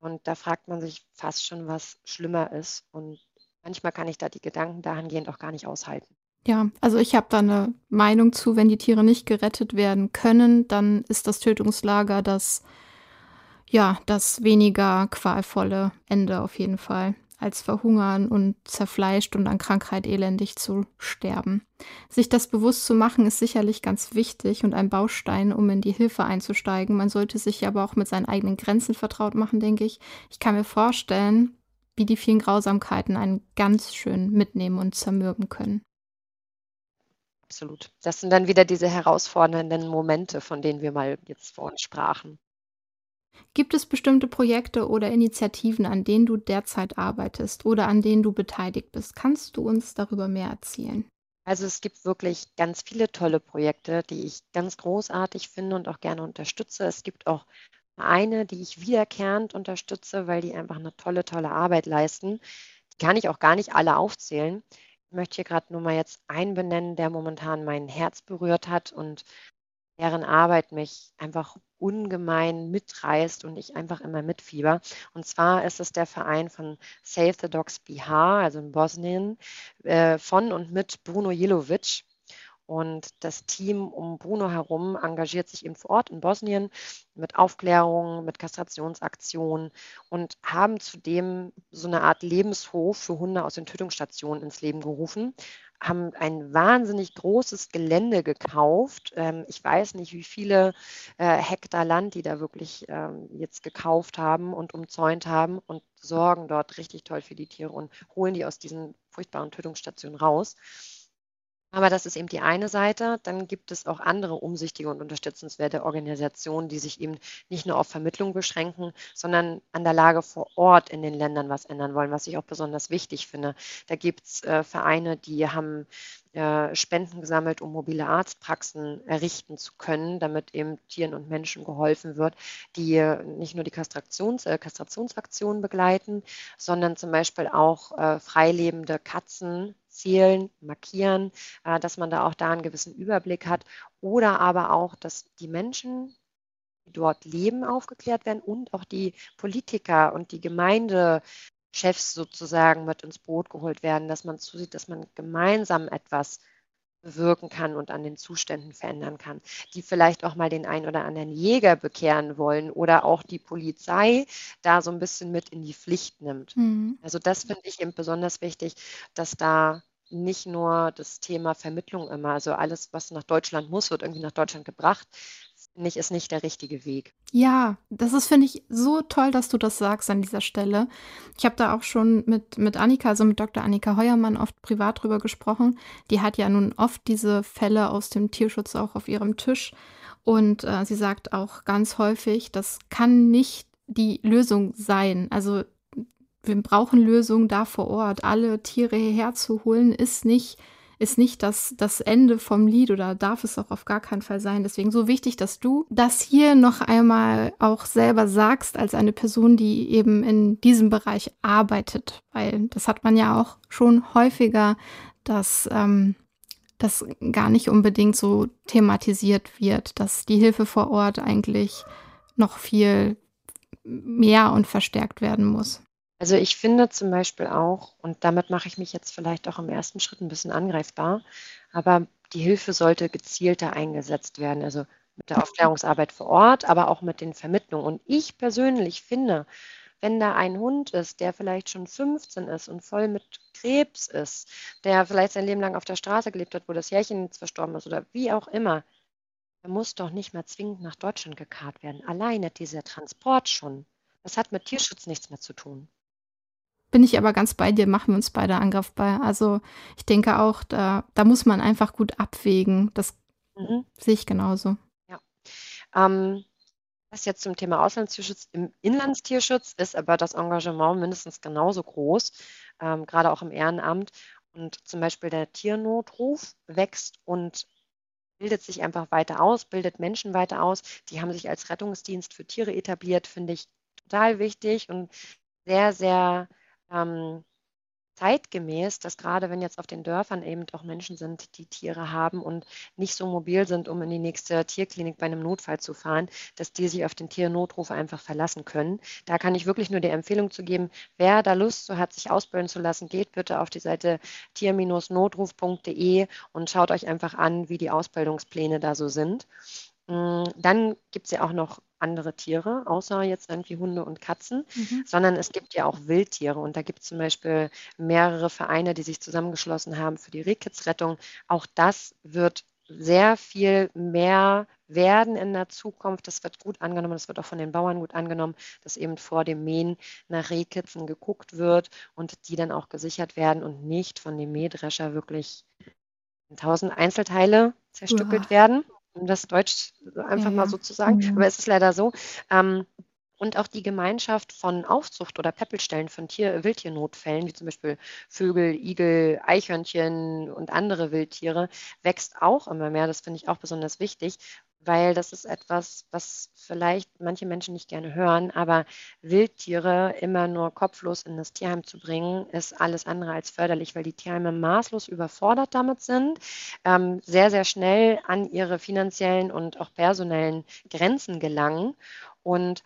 [SPEAKER 2] Und da fragt man sich fast schon, was schlimmer ist. Und manchmal kann ich da die Gedanken dahingehend auch gar nicht aushalten.
[SPEAKER 1] Ja, also ich habe da eine Meinung zu, wenn die Tiere nicht gerettet werden können, dann ist das Tötungslager das, ja, das weniger qualvolle Ende auf jeden Fall als verhungern und zerfleischt und an Krankheit elendig zu sterben. Sich das bewusst zu machen, ist sicherlich ganz wichtig und ein Baustein, um in die Hilfe einzusteigen. Man sollte sich aber auch mit seinen eigenen Grenzen vertraut machen, denke ich. Ich kann mir vorstellen, wie die vielen Grausamkeiten einen ganz schön mitnehmen und zermürben können.
[SPEAKER 2] absolut. Das sind dann wieder diese herausfordernden Momente, von denen wir mal jetzt vorhin sprachen.
[SPEAKER 1] Gibt es bestimmte Projekte oder Initiativen, an denen du derzeit arbeitest oder an denen du beteiligt bist? Kannst du uns darüber mehr erzählen?
[SPEAKER 2] Also es gibt wirklich ganz viele tolle Projekte, die ich ganz großartig finde und auch gerne unterstütze. Es gibt auch Vereine, die ich wiederkehrend unterstütze, weil die einfach eine tolle, tolle Arbeit leisten. Die kann ich auch gar nicht alle aufzählen. Ich möchte hier gerade nur mal jetzt einen benennen, der momentan mein Herz berührt hat und deren Arbeit mich einfach ungemein mitreißt und ich einfach immer mitfieber. Und zwar ist es der Verein von Save the Dogs Bihar, also in Bosnien, äh, von und mit Bruno Jilovic. Und das Team um Bruno herum engagiert sich eben vor Ort in Bosnien mit Aufklärung, mit Kastrationsaktionen und haben zudem so eine Art Lebenshof für Hunde aus den Tötungsstationen ins Leben gerufen haben ein wahnsinnig großes Gelände gekauft. Ähm, ich weiß nicht, wie viele äh, Hektar Land die da wirklich ähm, jetzt gekauft haben und umzäunt haben und sorgen dort richtig toll für die Tiere und holen die aus diesen furchtbaren Tötungsstationen raus. Aber das ist eben die eine Seite. Dann gibt es auch andere umsichtige und unterstützenswerte Organisationen, die sich eben nicht nur auf Vermittlung beschränken, sondern an der Lage vor Ort in den Ländern was ändern wollen, was ich auch besonders wichtig finde. Da gibt es äh, Vereine, die haben äh, Spenden gesammelt, um mobile Arztpraxen errichten zu können, damit eben Tieren und Menschen geholfen wird, die äh, nicht nur die Kastrations, äh, Kastrationsaktionen begleiten, sondern zum Beispiel auch äh, freilebende Katzen zählen, markieren, äh, dass man da auch da einen gewissen Überblick hat. Oder aber auch, dass die Menschen, die dort leben, aufgeklärt werden und auch die Politiker und die Gemeindechefs sozusagen mit ins Boot geholt werden, dass man zusieht, dass man gemeinsam etwas bewirken kann und an den Zuständen verändern kann, die vielleicht auch mal den einen oder anderen Jäger bekehren wollen oder auch die Polizei da so ein bisschen mit in die Pflicht nimmt. Mhm. Also das finde ich eben besonders wichtig, dass da nicht nur das Thema Vermittlung immer, also alles, was nach Deutschland muss, wird irgendwie nach Deutschland gebracht, ich, ist nicht der richtige Weg.
[SPEAKER 1] Ja, das ist, finde ich, so toll, dass du das sagst an dieser Stelle. Ich habe da auch schon mit, mit Annika, also mit Dr. Annika Heuermann, oft privat drüber gesprochen. Die hat ja nun oft diese Fälle aus dem Tierschutz auch auf ihrem Tisch. Und äh, sie sagt auch ganz häufig, das kann nicht die Lösung sein. Also wir brauchen Lösungen da vor Ort. Alle Tiere hierher zu holen, ist nicht, ist nicht das, das Ende vom Lied oder darf es auch auf gar keinen Fall sein. Deswegen so wichtig, dass du das hier noch einmal auch selber sagst als eine Person, die eben in diesem Bereich arbeitet. Weil das hat man ja auch schon häufiger, dass ähm, das gar nicht unbedingt so thematisiert wird, dass die Hilfe vor Ort eigentlich noch viel mehr und verstärkt werden muss.
[SPEAKER 2] Also ich finde zum Beispiel auch, und damit mache ich mich jetzt vielleicht auch im ersten Schritt ein bisschen angreifbar, aber die Hilfe sollte gezielter eingesetzt werden. Also mit der Aufklärungsarbeit vor Ort, aber auch mit den Vermittlungen. Und ich persönlich finde, wenn da ein Hund ist, der vielleicht schon 15 ist und voll mit Krebs ist, der vielleicht sein Leben lang auf der Straße gelebt hat, wo das Härchen jetzt verstorben ist oder wie auch immer, der muss doch nicht mehr zwingend nach Deutschland gekarrt werden. Alleine dieser Transport schon. Das hat mit Tierschutz nichts mehr zu tun.
[SPEAKER 1] Bin ich aber ganz bei dir, machen wir uns beide angreifbar. Also ich denke auch, da, da muss man einfach gut abwägen. Das mhm. sehe ich genauso.
[SPEAKER 2] Ja. Ähm, was jetzt zum Thema Auslandstierschutz im Inlandstierschutz ist aber das Engagement mindestens genauso groß, ähm, gerade auch im Ehrenamt. Und zum Beispiel der Tiernotruf wächst und bildet sich einfach weiter aus, bildet Menschen weiter aus. Die haben sich als Rettungsdienst für Tiere etabliert, finde ich total wichtig und sehr, sehr ähm, zeitgemäß, dass gerade wenn jetzt auf den Dörfern eben auch Menschen sind, die Tiere haben und nicht so mobil sind, um in die nächste Tierklinik bei einem Notfall zu fahren, dass die sich auf den Tiernotruf einfach verlassen können. Da kann ich wirklich nur die Empfehlung zu geben, wer da Lust so hat, sich ausbilden zu lassen, geht bitte auf die Seite tier-notruf.de und schaut euch einfach an, wie die Ausbildungspläne da so sind. Mm, dann gibt es ja auch noch andere Tiere, außer jetzt irgendwie Hunde und Katzen, mhm. sondern es gibt ja auch Wildtiere. Und da gibt es zum Beispiel mehrere Vereine, die sich zusammengeschlossen haben für die Rehkitzrettung. Auch das wird sehr viel mehr werden in der Zukunft. Das wird gut angenommen, das wird auch von den Bauern gut angenommen, dass eben vor dem Mähen nach Rehkitzen geguckt wird und die dann auch gesichert werden und nicht von dem Mähdrescher wirklich tausend Einzelteile zerstückelt
[SPEAKER 1] Uah.
[SPEAKER 2] werden, um das Deutsch einfach
[SPEAKER 1] Ja,
[SPEAKER 2] mal
[SPEAKER 1] ja.
[SPEAKER 2] so zu sagen.
[SPEAKER 1] Mhm.
[SPEAKER 2] Aber es ist leider so. Ähm, und auch die Gemeinschaft von Aufzucht oder Peppelstellen von Tier Wildtiernotfällen, wie zum Beispiel Vögel, Igel, Eichhörnchen und andere Wildtiere, wächst auch immer mehr. Das finde ich auch besonders wichtig, weil das ist etwas, was vielleicht manche Menschen nicht gerne hören, aber Wildtiere immer nur kopflos in das Tierheim zu bringen, ist alles andere als förderlich, weil die Tierheime maßlos überfordert damit sind, ähm, sehr, sehr schnell an ihre finanziellen und auch personellen Grenzen gelangen. Und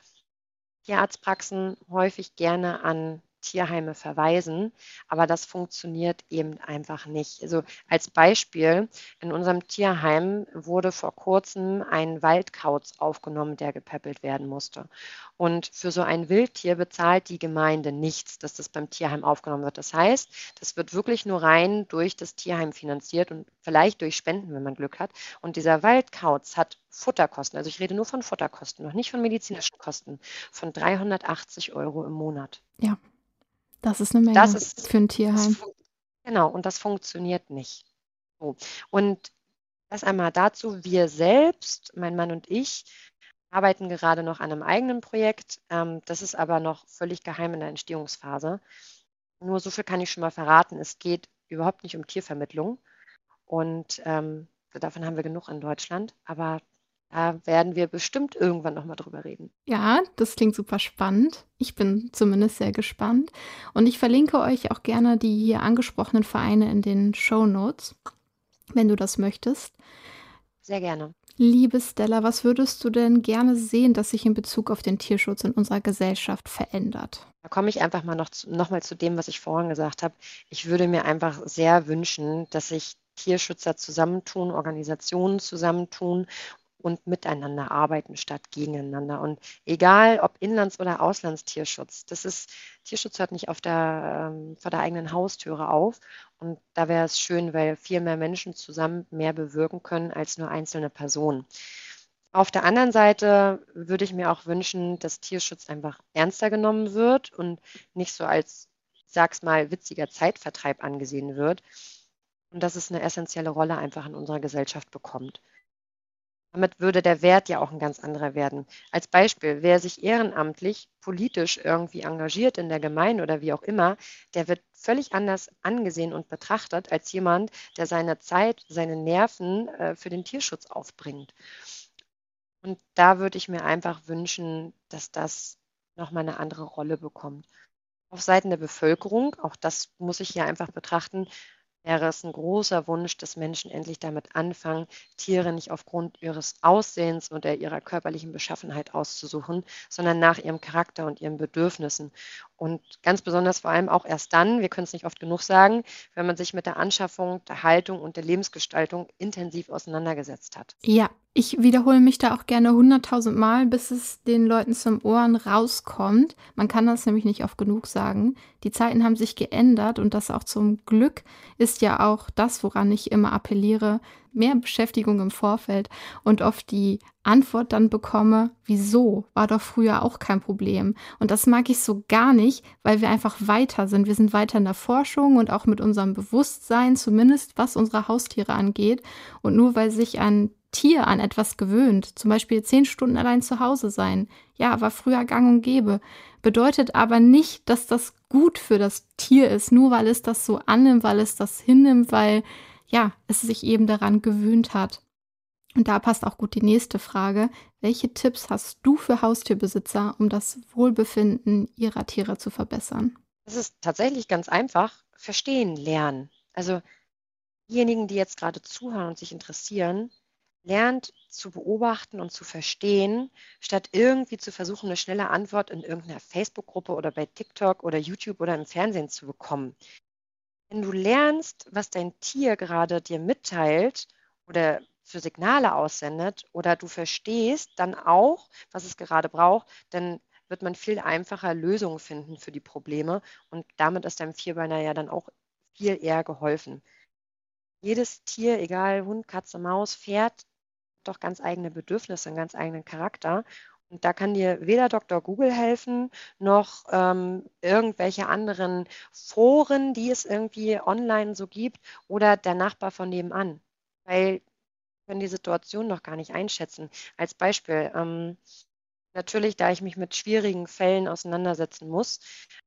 [SPEAKER 2] Tierarztpraxen häufig gerne an Tierheime verweisen, aber das funktioniert eben einfach nicht. Also als Beispiel, in unserem Tierheim wurde vor kurzem ein Waldkauz aufgenommen, der gepäppelt werden musste. Und für so ein Wildtier bezahlt die Gemeinde nichts, dass das beim Tierheim aufgenommen wird. Das heißt, das wird wirklich nur rein durch das Tierheim finanziert und vielleicht durch Spenden, wenn man Glück hat. Und dieser Waldkauz hat Futterkosten, also ich rede nur von Futterkosten, noch nicht von medizinischen Kosten, von 380 Euro im Monat.
[SPEAKER 1] Ja, das ist eine Menge
[SPEAKER 2] Das ist,
[SPEAKER 1] für ein Tierheim.
[SPEAKER 2] genau, und das funktioniert nicht. So. Und das einmal dazu, wir selbst, mein Mann und ich, arbeiten gerade noch an einem eigenen Projekt. Ähm, das ist aber noch völlig geheim in der Entstehungsphase. Nur so viel kann ich schon mal verraten. Es geht überhaupt nicht um Tiervermittlung. Und ähm, davon haben wir genug in Deutschland. Aber da werden wir bestimmt irgendwann nochmal drüber reden.
[SPEAKER 1] Ja, das klingt super spannend. Ich bin zumindest sehr gespannt. Und ich verlinke euch auch gerne die hier angesprochenen Vereine in den Show Notes, wenn du das möchtest.
[SPEAKER 2] Sehr gerne.
[SPEAKER 1] Liebe Stella, was würdest du denn gerne sehen, dass sich in Bezug auf den Tierschutz in unserer Gesellschaft verändert?
[SPEAKER 2] Da komme ich einfach mal noch, zu, noch mal zu dem, was ich vorhin gesagt habe. Ich würde mir einfach sehr wünschen, dass sich Tierschützer zusammentun, Organisationen zusammentun und miteinander arbeiten statt gegeneinander. Und egal ob Inlands- oder Auslandstierschutz, das ist, Tierschutz hört nicht auf der, ähm, vor der eigenen Haustüre auf. Und da wäre es schön, weil viel mehr Menschen zusammen mehr bewirken können als nur einzelne Personen. Auf der anderen Seite würde ich mir auch wünschen, dass Tierschutz einfach ernster genommen wird und nicht so als, sag's mal, witziger Zeitvertreib angesehen wird und dass es eine essentielle Rolle einfach in unserer Gesellschaft bekommt. Damit würde der Wert ja auch ein ganz anderer werden. Als Beispiel, wer sich ehrenamtlich politisch irgendwie engagiert in der Gemeinde oder wie auch immer, der wird völlig anders angesehen und betrachtet als jemand, der seine Zeit, seine Nerven äh, für den Tierschutz aufbringt. Und da würde ich mir einfach wünschen, dass das nochmal eine andere Rolle bekommt. Auf Seiten der Bevölkerung, auch das muss ich hier einfach betrachten, wäre es ein großer Wunsch, dass Menschen endlich damit anfangen, Tiere nicht aufgrund ihres Aussehens oder ihrer körperlichen Beschaffenheit auszusuchen, sondern nach ihrem Charakter und ihren Bedürfnissen. Und ganz besonders vor allem auch erst dann, wir können es nicht oft genug sagen, wenn man sich mit der Anschaffung, der Haltung und der Lebensgestaltung intensiv auseinandergesetzt hat.
[SPEAKER 1] Ja, ich wiederhole mich da auch gerne hunderttausend Mal, bis es den Leuten zum Ohren rauskommt. Man kann das nämlich nicht oft genug sagen. Die Zeiten haben sich geändert und das auch zum Glück ist ja auch das, woran ich immer appelliere, mehr Beschäftigung im Vorfeld und oft die Antwort dann bekomme, wieso, war doch früher auch kein Problem. Und das mag ich so gar nicht, weil wir einfach weiter sind. Wir sind weiter in der Forschung und auch mit unserem Bewusstsein, zumindest was unsere Haustiere angeht. Und nur weil sich ein Tier an etwas gewöhnt, zum Beispiel zehn Stunden allein zu Hause sein, ja, war früher gang und gäbe, bedeutet aber nicht, dass das gut für das Tier ist, nur weil es das so annimmt, weil es das hinnimmt, weil ja, es sich eben daran gewöhnt hat. Und da passt auch gut die nächste Frage. Welche Tipps hast du für Haustierbesitzer, um das Wohlbefinden ihrer Tiere zu verbessern?
[SPEAKER 2] Das ist tatsächlich ganz einfach. Verstehen lernen. Also diejenigen, die jetzt gerade zuhören und sich interessieren, lernt zu beobachten und zu verstehen, statt irgendwie zu versuchen, eine schnelle Antwort in irgendeiner Facebook-Gruppe oder bei TikTok oder YouTube oder im Fernsehen zu bekommen. Wenn du lernst, was dein Tier gerade dir mitteilt oder für Signale aussendet oder du verstehst dann auch, was es gerade braucht, dann wird man viel einfacher Lösungen finden für die Probleme und damit ist deinem Vierbeiner ja dann auch viel eher geholfen. Jedes Tier, egal Hund, Katze, Maus, Pferd, hat doch ganz eigene Bedürfnisse, einen ganz eigenen Charakter. Und da kann dir weder Dr. Google helfen, noch ähm, irgendwelche anderen Foren, die es irgendwie online so gibt, oder der Nachbar von nebenan. Weil können die Situation noch gar nicht einschätzen. Als Beispiel, ähm, natürlich, da ich mich mit schwierigen Fällen auseinandersetzen muss,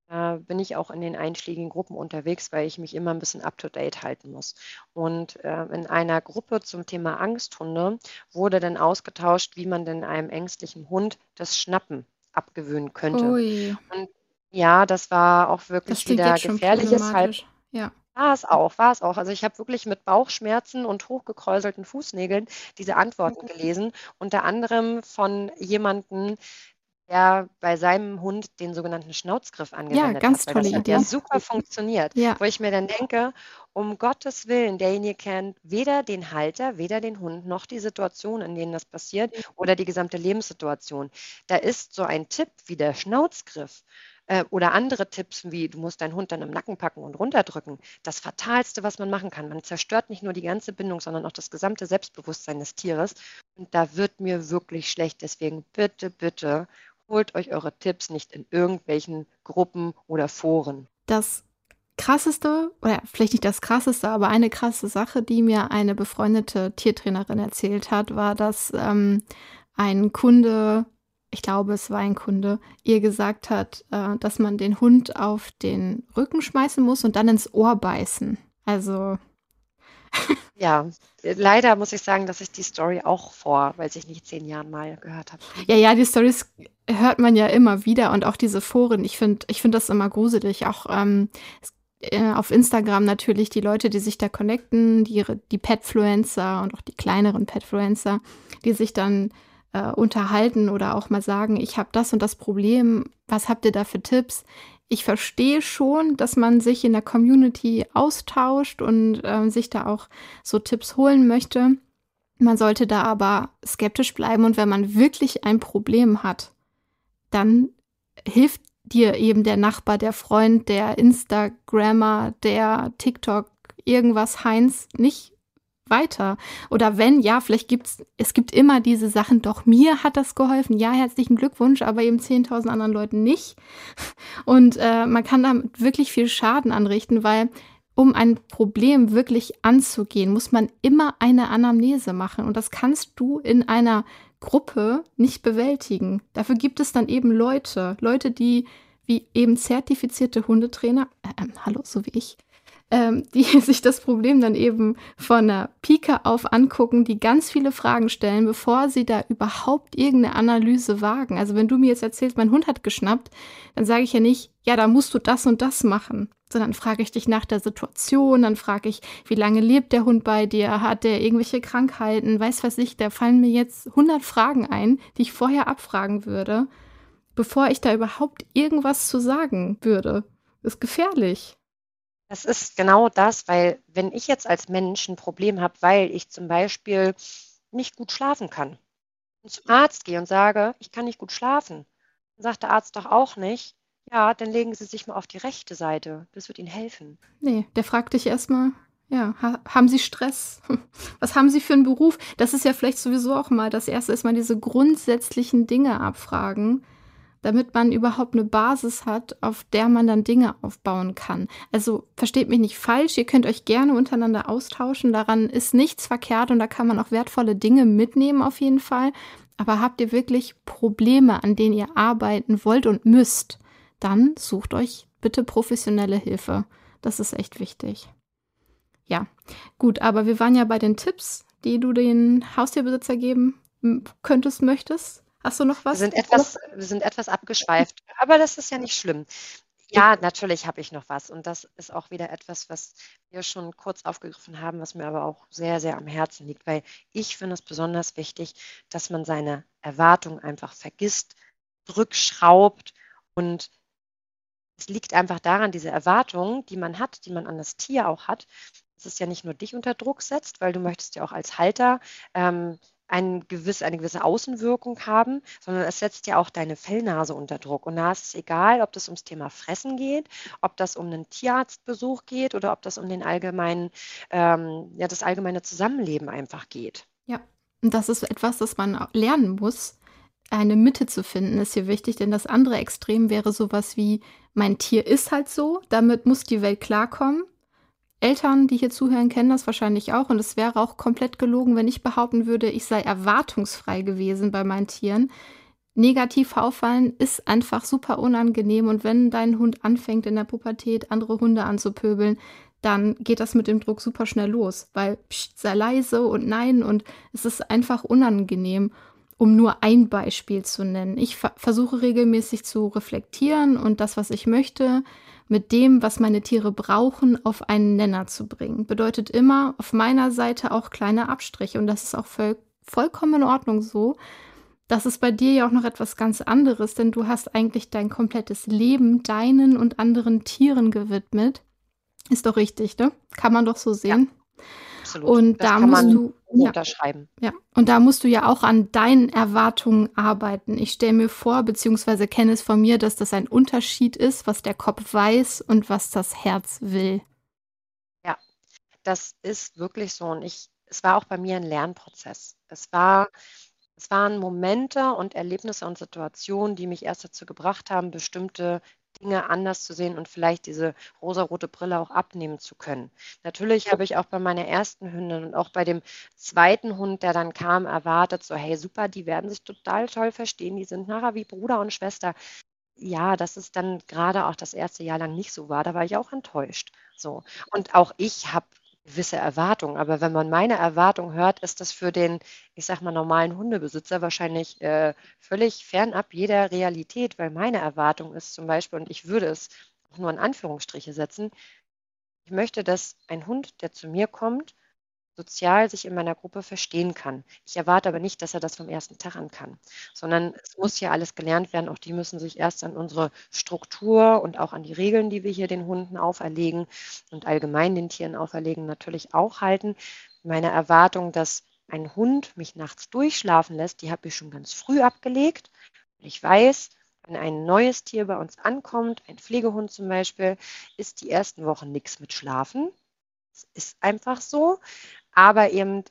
[SPEAKER 2] äh, bin ich auch in den einschlägigen Gruppen unterwegs, weil ich mich immer ein bisschen up-to-date halten muss. Und äh, in einer Gruppe zum Thema Angsthunde wurde dann ausgetauscht, wie man denn einem ängstlichen Hund das Schnappen abgewöhnen könnte. Ui. Und ja, das war auch wirklich wieder gefährliches Halb. Ja. War es auch, war es auch. Also ich habe wirklich mit Bauchschmerzen und hochgekräuselten Fußnägeln diese Antworten gelesen, unter anderem von jemandem, der bei seinem Hund den sogenannten Schnauzgriff angewendet
[SPEAKER 1] ja, ganz
[SPEAKER 2] hat.
[SPEAKER 1] Tolle
[SPEAKER 2] das hat ja super funktioniert. Ja. Wo ich mir dann denke, um Gottes Willen, derjenige kennt weder den Halter, weder den Hund, noch die Situation, in denen das passiert oder die gesamte Lebenssituation. Da ist so ein Tipp wie der Schnauzgriff äh, oder andere Tipps wie du musst deinen Hund dann im Nacken packen und runterdrücken. Das Fatalste, was man machen kann. Man zerstört nicht nur die ganze Bindung, sondern auch das gesamte Selbstbewusstsein des Tieres. Und da wird mir wirklich schlecht. Deswegen bitte, bitte holt euch eure Tipps nicht in irgendwelchen Gruppen oder Foren.
[SPEAKER 1] Das krasseste, oder vielleicht nicht das krasseste, aber eine krasse Sache, die mir eine befreundete Tiertrainerin erzählt hat, war, dass ähm, ein Kunde ich glaube, es war ein Kunde, ihr gesagt hat, äh, dass man den Hund auf den Rücken schmeißen muss und dann ins Ohr beißen. Also.
[SPEAKER 2] Ja, leider muss ich sagen, dass ich die Story auch vor, weiß ich nicht, zehn Jahren mal gehört habe.
[SPEAKER 1] Ja, ja, die Stories hört man ja immer wieder und auch diese Foren. Ich finde ich find das immer gruselig. Auch ähm, äh, auf Instagram natürlich die Leute, die sich da connecten, die, die Petfluencer und auch die kleineren Petfluencer, die sich dann äh, unterhalten oder auch mal sagen, ich habe das und das Problem, was habt ihr da für Tipps? Ich verstehe schon, dass man sich in der Community austauscht und äh, sich da auch so Tipps holen möchte. Man sollte da aber skeptisch bleiben und wenn man wirklich ein Problem hat, dann hilft dir eben der Nachbar, der Freund, der Instagrammer, der TikTok, irgendwas Heinz nicht weiter. Oder wenn, ja, vielleicht gibt's, es gibt immer diese Sachen, doch mir hat das geholfen. Ja, herzlichen Glückwunsch, aber eben 10.000 anderen Leuten nicht. Und äh, man kann damit wirklich viel Schaden anrichten, weil um ein Problem wirklich anzugehen, muss man immer eine Anamnese machen. Und das kannst du in einer Gruppe nicht bewältigen. Dafür gibt es dann eben Leute, Leute, die wie eben zertifizierte Hundetrainer, äh, äh, hallo, so wie ich, ähm, die sich das Problem dann eben von der Pike auf angucken, die ganz viele Fragen stellen, bevor sie da überhaupt irgendeine Analyse wagen. Also wenn du mir jetzt erzählst, mein Hund hat geschnappt, dann sage ich ja nicht, ja, da musst du das und das machen, sondern frage ich dich nach der Situation, dann frage ich, wie lange lebt der Hund bei dir, hat der irgendwelche Krankheiten, weiß was ich, da fallen mir jetzt 100 Fragen ein, die ich vorher abfragen würde, bevor ich da überhaupt irgendwas zu sagen würde. Das ist gefährlich.
[SPEAKER 2] Das ist genau das, weil wenn ich jetzt als Mensch ein Problem habe, weil ich zum Beispiel nicht gut schlafen kann und zum Arzt gehe und sage, ich kann nicht gut schlafen, dann sagt der Arzt doch auch nicht, ja, dann legen Sie sich mal auf die rechte Seite. Das wird Ihnen helfen.
[SPEAKER 1] Nee, der fragt dich erstmal, ja, ha haben Sie Stress? Was haben Sie für einen Beruf? Das ist ja vielleicht sowieso auch mal das Erste, ist mal diese grundsätzlichen Dinge abfragen damit man überhaupt eine Basis hat, auf der man dann Dinge aufbauen kann. Also versteht mich nicht falsch, ihr könnt euch gerne untereinander austauschen, daran ist nichts verkehrt und da kann man auch wertvolle Dinge mitnehmen auf jeden Fall. Aber habt ihr wirklich Probleme, an denen ihr arbeiten wollt und müsst, dann sucht euch bitte professionelle Hilfe. Das ist echt wichtig. Ja, gut, aber wir waren ja bei den Tipps, die du den Haustierbesitzer geben könntest, möchtest. Hast du noch was?
[SPEAKER 2] Wir sind etwas, wir sind etwas abgeschweift, aber das ist ja nicht schlimm. Ja, natürlich habe ich noch was. Und das ist auch wieder etwas, was wir schon kurz aufgegriffen haben, was mir aber auch sehr, sehr am Herzen liegt, weil ich finde es besonders wichtig, dass man seine Erwartungen einfach vergisst, zurückschraubt und es liegt einfach daran, diese Erwartungen, die man hat, die man an das Tier auch hat, dass es ja nicht nur dich unter Druck setzt, weil du möchtest ja auch als Halter ähm, ein gewiss, eine gewisse Außenwirkung haben, sondern es setzt ja auch deine Fellnase unter Druck. Und da ist es egal, ob das ums Thema Fressen geht, ob das um einen Tierarztbesuch geht oder ob das um den allgemeinen, ähm, ja, das allgemeine Zusammenleben einfach geht.
[SPEAKER 1] Ja, und das ist etwas, das man lernen muss, eine Mitte zu finden, ist hier wichtig, denn das andere Extrem wäre sowas wie, mein Tier ist halt so, damit muss die Welt klarkommen. Eltern, die hier zuhören, kennen das wahrscheinlich auch. Und es wäre auch komplett gelogen, wenn ich behaupten würde, ich sei erwartungsfrei gewesen bei meinen Tieren. Negativ auffallen ist einfach super unangenehm. Und wenn dein Hund anfängt in der Pubertät andere Hunde anzupöbeln, dann geht das mit dem Druck super schnell los, weil pst, sei leise und nein. Und es ist einfach unangenehm um nur ein Beispiel zu nennen. Ich versuche regelmäßig zu reflektieren und das, was ich möchte, mit dem, was meine Tiere brauchen, auf einen Nenner zu bringen. Bedeutet immer auf meiner Seite auch kleine Abstriche und das ist auch voll, vollkommen in Ordnung so. Das ist bei dir ja auch noch etwas ganz anderes, denn du hast eigentlich dein komplettes Leben deinen und anderen Tieren gewidmet. Ist doch richtig, ne? Kann man doch so sehen. Ja,
[SPEAKER 2] absolut.
[SPEAKER 1] Und das da musst du
[SPEAKER 2] ja. unterschreiben.
[SPEAKER 1] Ja, und da musst du ja auch an deinen Erwartungen arbeiten. Ich stelle mir vor, beziehungsweise kenne es von mir, dass das ein Unterschied ist, was der Kopf weiß und was das Herz will.
[SPEAKER 2] Ja, das ist wirklich so. Und ich, es war auch bei mir ein Lernprozess. Es war, es waren Momente und Erlebnisse und Situationen, die mich erst dazu gebracht haben, bestimmte Dinge anders zu sehen und vielleicht diese rosarote Brille auch abnehmen zu können. Natürlich habe ich auch bei meiner ersten Hündin und auch bei dem zweiten Hund, der dann kam, erwartet, so, hey, super, die werden sich total toll verstehen, die sind nachher wie Bruder und Schwester. Ja, dass es dann gerade auch das erste Jahr lang nicht so war, da war ich auch enttäuscht. So. Und auch ich habe gewisse Erwartungen. Aber wenn man meine Erwartung hört, ist das für den, ich sag mal, normalen Hundebesitzer wahrscheinlich äh, völlig fernab jeder Realität, weil meine Erwartung ist zum Beispiel, und ich würde es auch nur in Anführungsstriche setzen, ich möchte, dass ein Hund, der zu mir kommt, sozial sich in meiner Gruppe verstehen kann. Ich erwarte aber nicht, dass er das vom ersten Tag an kann, sondern es muss ja alles gelernt werden. Auch die müssen sich erst an unsere Struktur und auch an die Regeln, die wir hier den Hunden auferlegen und allgemein den Tieren auferlegen, natürlich auch halten. Meine Erwartung, dass ein Hund mich nachts durchschlafen lässt, die habe ich schon ganz früh abgelegt. Ich weiß, wenn ein neues Tier bei uns ankommt, ein Pflegehund zum Beispiel, ist die ersten Wochen nichts mit Schlafen. Es ist einfach so aber eben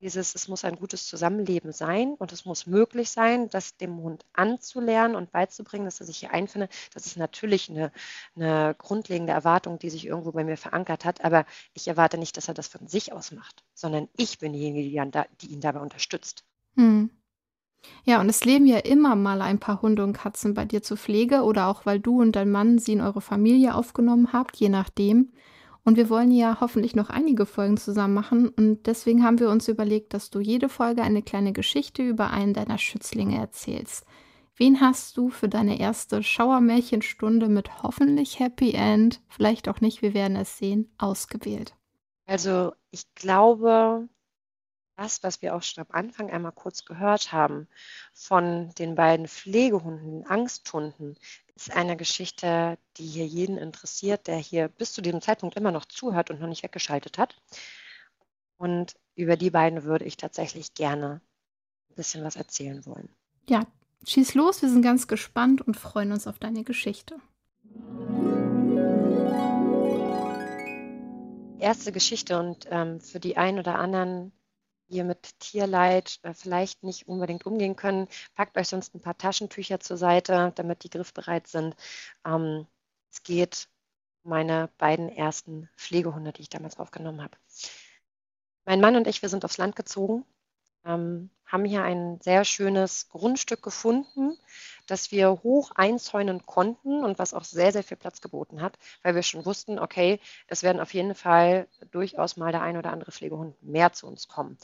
[SPEAKER 2] dieses, es muss ein gutes Zusammenleben sein und es muss möglich sein, das dem Hund anzulernen und beizubringen, dass er sich hier einfindet. Das ist natürlich eine, eine grundlegende Erwartung, die sich irgendwo bei mir verankert hat, aber ich erwarte nicht, dass er das von sich aus macht, sondern ich bin diejenige, die, ihn dabei unterstützt. Hm.
[SPEAKER 1] Ja, und es leben ja immer mal ein paar Hunde und Katzen bei dir zur Pflege oder auch weil du und dein Mann sie in eure Familie aufgenommen habt, je nachdem. Und wir wollen ja hoffentlich noch einige Folgen zusammen machen. Und deswegen haben wir uns überlegt, dass du jede Folge eine kleine Geschichte über einen deiner Schützlinge erzählst. Wen hast du für deine erste Schauermärchenstunde mit hoffentlich Happy End, vielleicht auch nicht, wir werden es sehen, ausgewählt?
[SPEAKER 2] Also ich glaube, das, was wir auch schon am Anfang einmal kurz gehört haben, von den beiden Pflegehunden, Angsthunden, ist eine Geschichte, die hier jeden interessiert, der hier bis zu diesem Zeitpunkt immer noch zuhört und noch nicht weggeschaltet hat. Und über die beiden würde ich tatsächlich gerne ein bisschen was erzählen wollen.
[SPEAKER 1] Ja, schieß los, wir sind ganz gespannt und freuen uns auf deine Geschichte.
[SPEAKER 2] Erste Geschichte und ähm, für die einen oder anderen ihr mit Tierleid äh, vielleicht nicht unbedingt umgehen können, packt euch sonst ein paar Taschentücher zur Seite, damit die griffbereit sind. Ähm, es geht um meine beiden ersten Pflegehunde, die ich damals aufgenommen habe. Mein Mann und ich, wir sind aufs Land gezogen, ähm, haben hier ein sehr schönes Grundstück gefunden, das wir hoch einzäunen konnten und was auch sehr, sehr viel Platz geboten hat, weil wir schon wussten, okay, es werden auf jeden Fall durchaus mal der ein oder andere Pflegehund mehr zu uns kommen.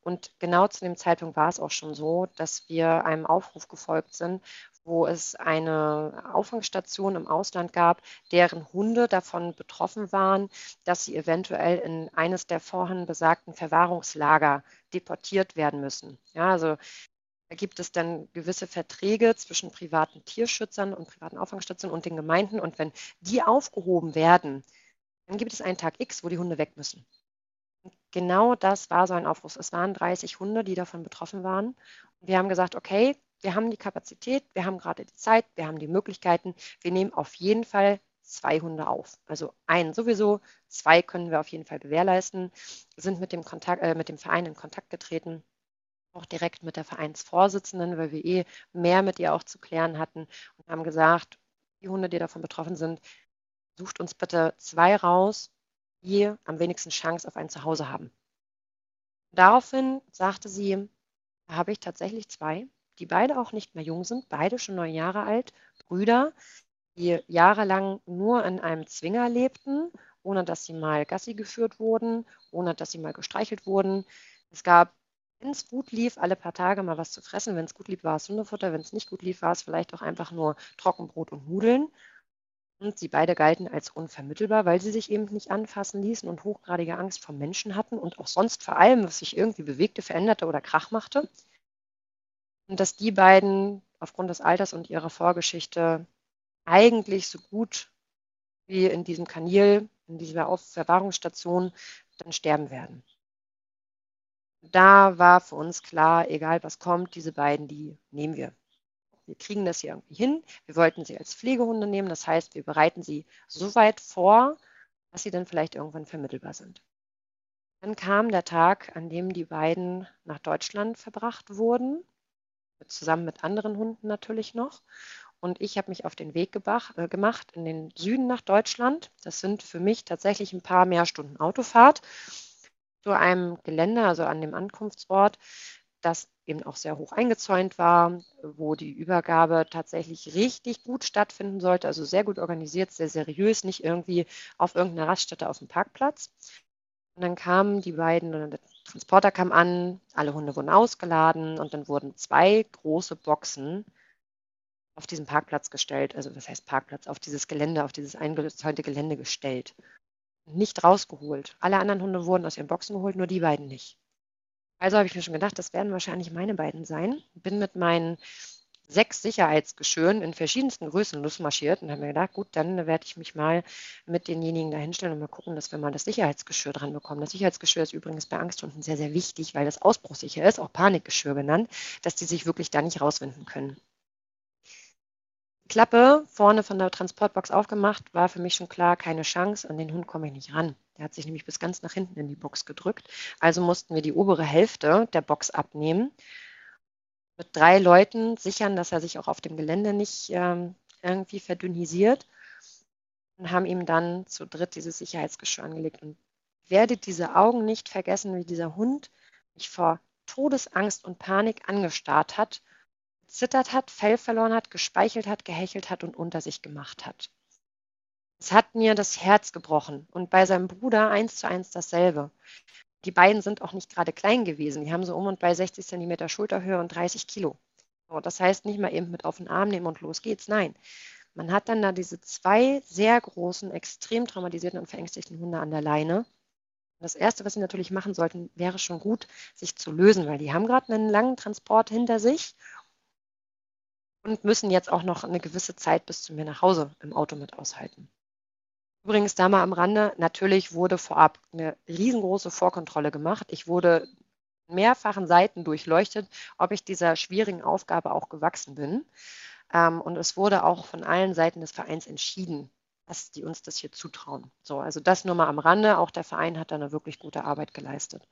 [SPEAKER 2] Und genau zu dem Zeitpunkt war es auch schon so, dass wir einem Aufruf gefolgt sind, wo es eine Auffangstation im Ausland gab, deren Hunde davon betroffen waren, dass sie eventuell in eines der vorhin besagten Verwahrungslager deportiert werden müssen. Ja, also da gibt es dann gewisse Verträge zwischen privaten Tierschützern und privaten Auffangstationen und den Gemeinden. Und wenn die aufgehoben werden, dann gibt es einen Tag X, wo die Hunde weg müssen. Und genau das war so ein Aufruf. Es waren 30 Hunde, die davon betroffen waren. Und wir haben gesagt, okay, wir haben die Kapazität, wir haben gerade die Zeit, wir haben die Möglichkeiten. Wir nehmen auf jeden Fall zwei Hunde auf. Also einen sowieso, zwei können wir auf jeden Fall gewährleisten, sind mit dem, Kontakt, äh, mit dem Verein in Kontakt getreten auch direkt mit der Vereinsvorsitzenden, weil wir eh mehr mit ihr auch zu klären hatten und haben gesagt, die Hunde, die davon betroffen sind, sucht uns bitte zwei raus, die am wenigsten Chance auf ein Zuhause haben. Daraufhin sagte sie, da habe ich tatsächlich zwei, die beide auch nicht mehr jung sind, beide schon neun Jahre alt, Brüder, die jahrelang nur in einem Zwinger lebten, ohne dass sie mal Gassi geführt wurden, ohne dass sie mal gestreichelt wurden. Es gab, wenn es gut lief, alle paar Tage mal was zu fressen. Wenn es gut lief, war es Hundefutter. Wenn es nicht gut lief, war es vielleicht auch einfach nur Trockenbrot und Nudeln. Und sie beide galten als unvermittelbar, weil sie sich eben nicht anfassen ließen und hochgradige Angst vor Menschen hatten und auch sonst vor allem, was sich irgendwie bewegte, veränderte oder Krach machte. Und dass die beiden aufgrund des Alters und ihrer Vorgeschichte eigentlich so gut wie in diesem Kanil, in dieser Verwahrungsstation, dann sterben werden. Da war für uns klar, egal was kommt, diese beiden, die nehmen wir. Wir kriegen das hier irgendwie hin. Wir wollten sie als Pflegehunde nehmen. Das heißt, wir bereiten sie so weit vor, dass sie dann vielleicht irgendwann vermittelbar sind. Dann kam der Tag, an dem die beiden nach Deutschland verbracht wurden, zusammen mit anderen Hunden natürlich noch. Und ich habe mich auf den Weg äh, gemacht in den Süden nach Deutschland. Das sind für mich tatsächlich ein paar mehr Stunden Autofahrt zu einem Gelände, also an dem Ankunftsort, das eben auch sehr hoch eingezäunt war, wo die Übergabe tatsächlich richtig gut stattfinden sollte, also sehr gut organisiert, sehr seriös, nicht irgendwie auf irgendeiner Raststätte auf dem Parkplatz. Und dann kamen die beiden, der Transporter kam an, alle Hunde wurden ausgeladen und dann wurden zwei große Boxen auf diesen Parkplatz gestellt, also was heißt Parkplatz, auf dieses Gelände, auf dieses eingezäunte Gelände gestellt. Nicht rausgeholt. Alle anderen Hunde wurden aus ihren Boxen geholt, nur die beiden nicht. Also habe ich mir schon gedacht, das werden wahrscheinlich meine beiden sein. Bin mit meinen sechs Sicherheitsgeschirren in verschiedensten Größen losmarschiert und habe mir gedacht, gut, dann werde ich mich mal mit denjenigen da hinstellen und mal gucken, dass wir mal das Sicherheitsgeschirr dran bekommen. Das Sicherheitsgeschirr ist übrigens bei Angsthunden sehr, sehr wichtig, weil das ausbruchsicher ist, auch Panikgeschirr genannt, dass die sich wirklich da nicht rauswinden können. Klappe vorne von der Transportbox aufgemacht, war für mich schon klar, keine Chance, an den Hund komme ich nicht ran. Der hat sich nämlich bis ganz nach hinten in die Box gedrückt. Also mussten wir die obere Hälfte der Box abnehmen, mit drei Leuten sichern, dass er sich auch auf dem Gelände nicht ähm, irgendwie verdünnisiert und haben ihm dann zu dritt dieses Sicherheitsgeschirr angelegt. Und werde diese Augen nicht vergessen, wie dieser Hund mich vor Todesangst und Panik angestarrt hat gezittert hat, Fell verloren hat, gespeichelt hat, gehechelt hat und unter sich gemacht hat. Es hat mir das Herz gebrochen und bei seinem Bruder eins zu eins dasselbe. Die beiden sind auch nicht gerade klein gewesen. Die haben so um und bei 60 Zentimeter Schulterhöhe und 30 Kilo. So, das heißt nicht mal eben mit auf den Arm nehmen und los geht's. Nein. Man hat dann da diese zwei sehr großen, extrem traumatisierten und verängstigten Hunde an der Leine. Das Erste, was sie natürlich machen sollten, wäre schon gut, sich zu lösen, weil die haben gerade einen langen Transport hinter sich und müssen jetzt auch noch eine gewisse Zeit bis zu mir nach Hause im Auto mit aushalten. Übrigens da mal am Rande, natürlich wurde vorab eine riesengroße Vorkontrolle gemacht. Ich wurde mehrfachen Seiten durchleuchtet, ob ich dieser schwierigen Aufgabe auch gewachsen bin. Ähm, und es wurde auch von allen Seiten des Vereins entschieden, dass die uns das hier zutrauen. So, also das nur mal am Rande. Auch der Verein hat da eine wirklich gute Arbeit geleistet.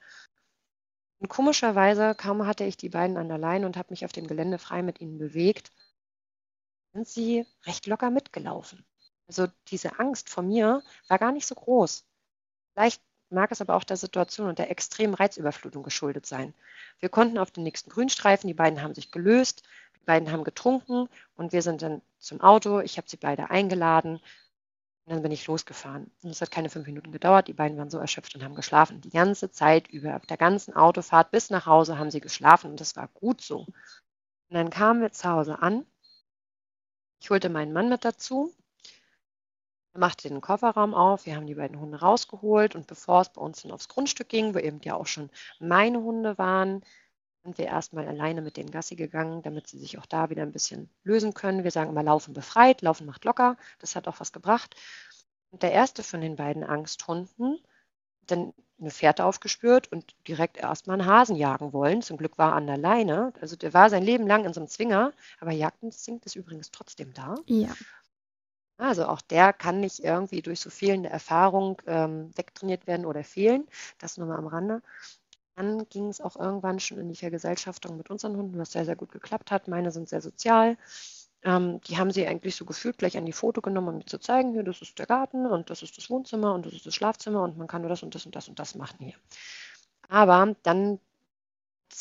[SPEAKER 2] Und komischerweise, kaum hatte ich die beiden an der Leine und habe mich auf dem Gelände frei mit ihnen bewegt, sind sie recht locker mitgelaufen. Also diese Angst vor mir war gar nicht so groß. Vielleicht mag es aber auch der Situation und der extremen Reizüberflutung geschuldet sein. Wir konnten auf den nächsten Grünstreifen, die beiden haben sich gelöst, die beiden haben getrunken und wir sind dann zum Auto. Ich habe sie beide eingeladen und dann bin ich losgefahren. Und es hat keine fünf Minuten gedauert. Die beiden waren so erschöpft und haben geschlafen. Die ganze Zeit über, auf der ganzen Autofahrt bis nach Hause haben sie geschlafen und das war gut so. Und dann kamen wir zu Hause an ich holte meinen Mann mit dazu, machte den Kofferraum auf, wir haben die beiden Hunde rausgeholt und bevor es bei uns dann aufs Grundstück ging, wo eben ja auch schon meine Hunde waren, sind wir erstmal alleine mit denen Gassi gegangen, damit sie sich auch da wieder ein bisschen lösen können. Wir sagen immer, Laufen befreit, Laufen macht locker. Das hat auch was gebracht. Und der erste von den beiden Angsthunden dann eine Fährte aufgespürt und direkt erstmal einen Hasen jagen wollen. Zum Glück war er an der Leine. Also der war sein Leben lang in so einem Zwinger, aber Jagdinstinkt ist übrigens trotzdem da.
[SPEAKER 1] Ja.
[SPEAKER 2] Also auch der kann nicht irgendwie durch so fehlende Erfahrung ähm, wegtrainiert werden oder fehlen. Das nur mal am Rande. Dann ging es auch irgendwann schon in die Vergesellschaftung mit unseren Hunden, was sehr, sehr gut geklappt hat. Meine sind sehr sozial. Ähm, die haben sie eigentlich so gefühlt gleich an die Foto genommen, um mir zu zeigen, hier, das ist der Garten und das ist das Wohnzimmer und das ist das Schlafzimmer und man kann nur das und das und das und das machen hier. Aber dann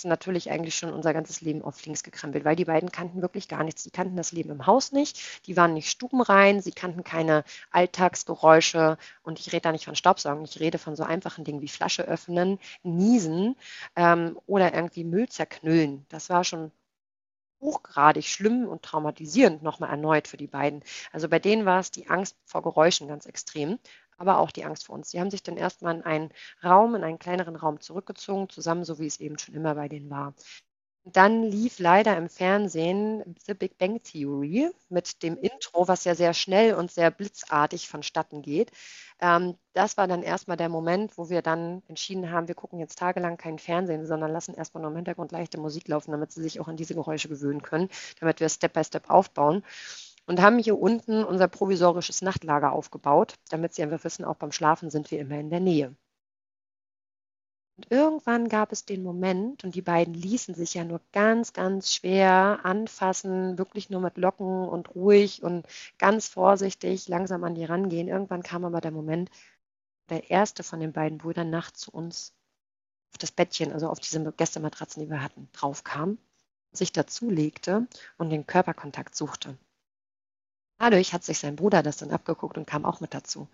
[SPEAKER 2] natürlich eigentlich schon unser ganzes Leben auf links gekrempelt, weil die beiden kannten wirklich gar nichts. Die kannten das Leben im Haus nicht, die waren nicht stubenrein, sie kannten keine Alltagsgeräusche und ich rede da nicht von Staubsaugen, ich rede von so einfachen Dingen wie Flasche öffnen, niesen ähm, oder irgendwie Müll zerknüllen. Das war schon hochgradig schlimm und traumatisierend nochmal erneut für die beiden. Also bei denen war es die Angst vor Geräuschen ganz extrem, aber auch die Angst vor uns. Sie haben sich dann erstmal in einen Raum, in einen kleineren Raum zurückgezogen, zusammen, so wie es eben schon immer bei denen war. Dann lief leider im Fernsehen The Big Bang Theory mit dem Intro, was ja sehr schnell und sehr blitzartig vonstatten geht. Ähm, das war dann erstmal der Moment, wo wir dann entschieden haben, wir gucken jetzt tagelang kein Fernsehen, sondern lassen erstmal nur im Hintergrund leichte Musik laufen, damit sie sich auch an diese Geräusche gewöhnen können, damit wir Step by Step aufbauen. Und haben hier unten unser provisorisches Nachtlager aufgebaut, damit sie einfach wissen, auch beim Schlafen sind wir immer in der Nähe. Und irgendwann gab es den Moment, und die beiden ließen sich ja nur ganz, ganz schwer anfassen, wirklich nur mit Locken und ruhig und ganz vorsichtig langsam an die rangehen. Irgendwann kam aber der Moment, der erste von den beiden Brüdern nachts zu uns auf das Bettchen, also auf diese Gästematratzen, die wir hatten, draufkam, sich dazulegte und den Körperkontakt suchte. Dadurch hat sich sein Bruder das dann abgeguckt und kam auch mit dazu.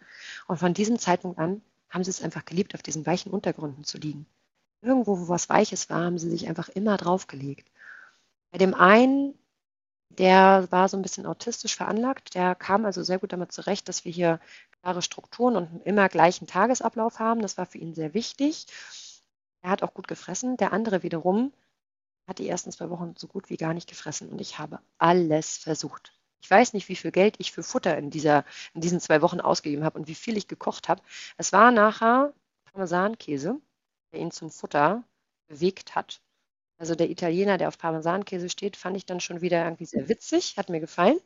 [SPEAKER 2] Und von diesem Zeitpunkt an haben sie es einfach geliebt, auf diesen weichen Untergründen zu liegen. Irgendwo, wo was Weiches war, haben sie sich einfach immer draufgelegt. Bei dem einen, der war so ein bisschen autistisch veranlagt, der kam also sehr gut damit zurecht, dass wir hier klare Strukturen und einen immer gleichen Tagesablauf haben. Das war für ihn sehr wichtig. Er hat auch gut gefressen. Der andere wiederum hat die ersten zwei Wochen so gut wie gar nicht gefressen und ich habe alles versucht. Ich weiß nicht, wie viel Geld ich für Futter in, dieser, in diesen zwei Wochen ausgegeben habe und wie viel ich gekocht habe. Es war nachher Parmesankäse, der ihn zum Futter bewegt hat. Also der Italiener, der auf Parmesankäse steht, fand ich dann schon wieder irgendwie sehr witzig, hat mir gefallen.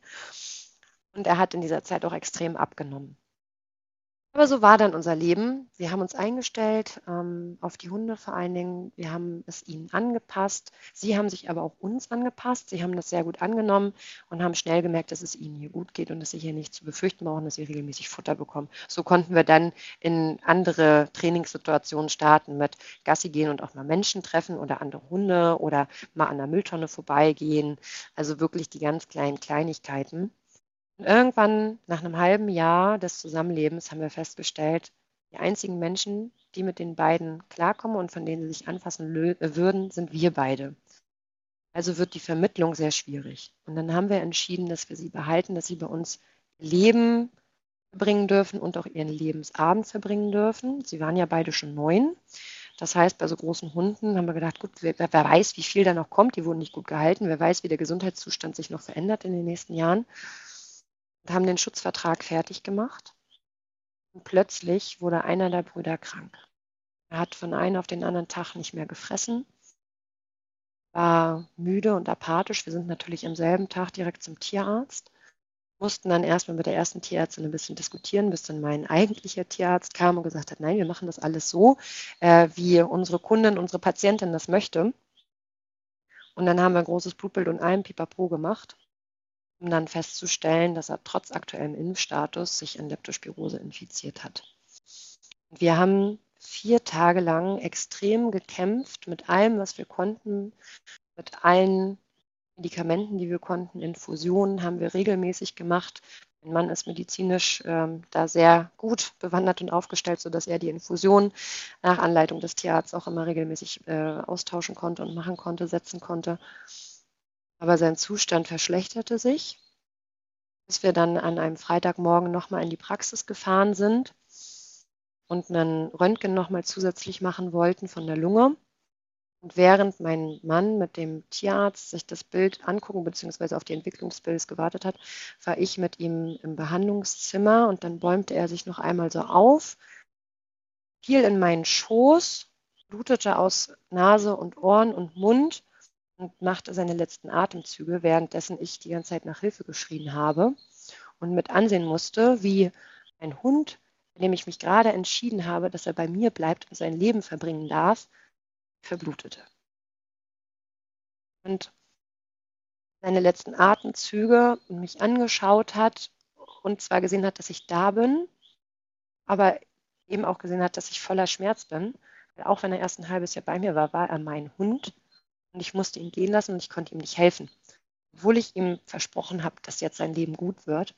[SPEAKER 2] Und er hat in dieser Zeit auch extrem abgenommen. Aber so war dann unser Leben. Wir haben uns eingestellt ähm, auf die Hunde vor allen Dingen. Wir haben es ihnen angepasst. Sie haben sich aber auch uns angepasst. Sie haben das sehr gut angenommen und haben schnell gemerkt, dass es ihnen hier gut geht und dass sie hier nicht zu befürchten brauchen, dass sie regelmäßig Futter bekommen. So konnten wir dann in andere Trainingssituationen starten mit Gassi gehen und auch mal Menschen treffen oder andere Hunde oder mal an der Mülltonne vorbeigehen. Also wirklich die ganz kleinen Kleinigkeiten. Und irgendwann, nach einem halben Jahr des Zusammenlebens, haben wir festgestellt, die einzigen Menschen, die mit den beiden klarkommen und von denen sie sich anfassen äh, würden, sind wir beide. Also wird die Vermittlung sehr schwierig. Und dann haben wir entschieden, dass wir sie behalten, dass sie bei uns Leben verbringen dürfen und auch ihren Lebensabend verbringen dürfen. Sie waren ja beide schon neun. Das heißt, bei so großen Hunden haben wir gedacht, gut, wer, wer weiß, wie viel da noch kommt. Die wurden nicht gut gehalten. Wer weiß, wie der Gesundheitszustand sich noch verändert in den nächsten Jahren und haben den Schutzvertrag fertig gemacht. Und plötzlich wurde einer der Brüder krank. Er hat von einem auf den anderen Tag nicht mehr gefressen, war müde und apathisch. Wir sind natürlich am selben Tag direkt zum Tierarzt, mussten dann erstmal mit der ersten Tierärztin ein bisschen diskutieren, bis dann mein eigentlicher Tierarzt kam und gesagt hat, nein, wir machen das alles so, äh, wie unsere Kundin, unsere Patientin das möchte. Und dann haben wir ein großes Blutbild und einen Pipapo gemacht um dann festzustellen, dass er trotz aktuellem Impfstatus sich an Leptospirose infiziert hat. Wir haben vier Tage lang extrem gekämpft mit allem, was wir konnten, mit allen Medikamenten, die wir konnten. Infusionen haben wir regelmäßig gemacht. Mein Mann ist medizinisch ähm, da sehr gut bewandert und aufgestellt, sodass er die Infusion nach Anleitung des Tierarztes auch immer regelmäßig äh, austauschen konnte und machen konnte, setzen konnte. Aber sein Zustand verschlechterte sich, bis wir dann an einem Freitagmorgen nochmal in die Praxis gefahren sind und einen Röntgen nochmal zusätzlich machen wollten von der Lunge. Und während mein Mann mit dem Tierarzt sich das Bild angucken bzw. auf die Entwicklung des Bildes gewartet hat, war ich mit ihm im Behandlungszimmer und dann bäumte er sich noch einmal so auf, fiel in meinen Schoß, blutete aus Nase und Ohren und Mund und machte seine letzten Atemzüge, währenddessen ich die ganze Zeit nach Hilfe geschrien habe und mit ansehen musste, wie ein Hund, bei dem ich mich gerade entschieden habe, dass er bei mir bleibt und sein Leben verbringen darf, verblutete. Und seine letzten Atemzüge mich angeschaut hat und zwar gesehen hat, dass ich da bin, aber eben auch gesehen hat, dass ich voller Schmerz bin. Weil auch wenn er erst ein halbes Jahr bei mir war, war er mein Hund und ich musste ihn gehen lassen und ich konnte ihm nicht helfen, obwohl ich ihm versprochen habe, dass jetzt sein Leben gut wird.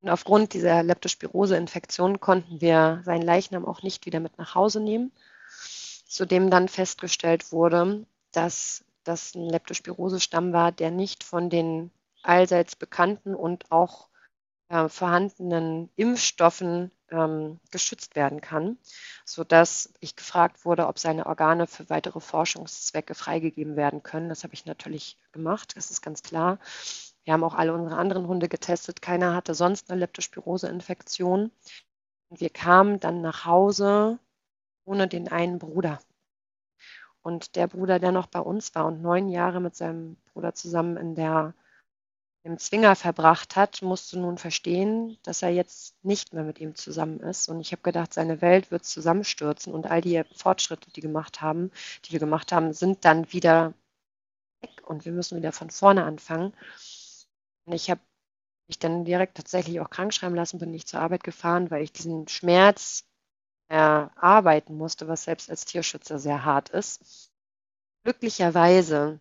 [SPEAKER 2] Und aufgrund dieser Leptospirose-Infektion konnten wir seinen Leichnam auch nicht wieder mit nach Hause nehmen, zudem dann festgestellt wurde, dass das ein Leptospirose-Stamm war, der nicht von den allseits bekannten und auch äh, vorhandenen Impfstoffen ähm, geschützt werden kann, sodass ich gefragt wurde, ob seine Organe für weitere Forschungszwecke freigegeben werden können. Das habe ich natürlich gemacht, das ist ganz klar. Wir haben auch alle unsere anderen Hunde getestet. Keiner hatte sonst eine Leptospirose-Infektion. Wir kamen dann nach Hause ohne den einen Bruder. Und der Bruder, der noch bei uns war und neun Jahre mit seinem Bruder zusammen in der im Zwinger verbracht hat, musste nun verstehen, dass er jetzt nicht mehr mit ihm zusammen ist. Und ich habe gedacht, seine Welt wird zusammenstürzen und all die Fortschritte, die gemacht haben, die wir gemacht haben, sind dann wieder weg und wir müssen wieder von vorne anfangen. Und ich habe mich dann direkt tatsächlich auch krank schreiben lassen, bin nicht zur Arbeit gefahren, weil ich diesen Schmerz erarbeiten musste, was selbst als Tierschützer sehr hart ist. Glücklicherweise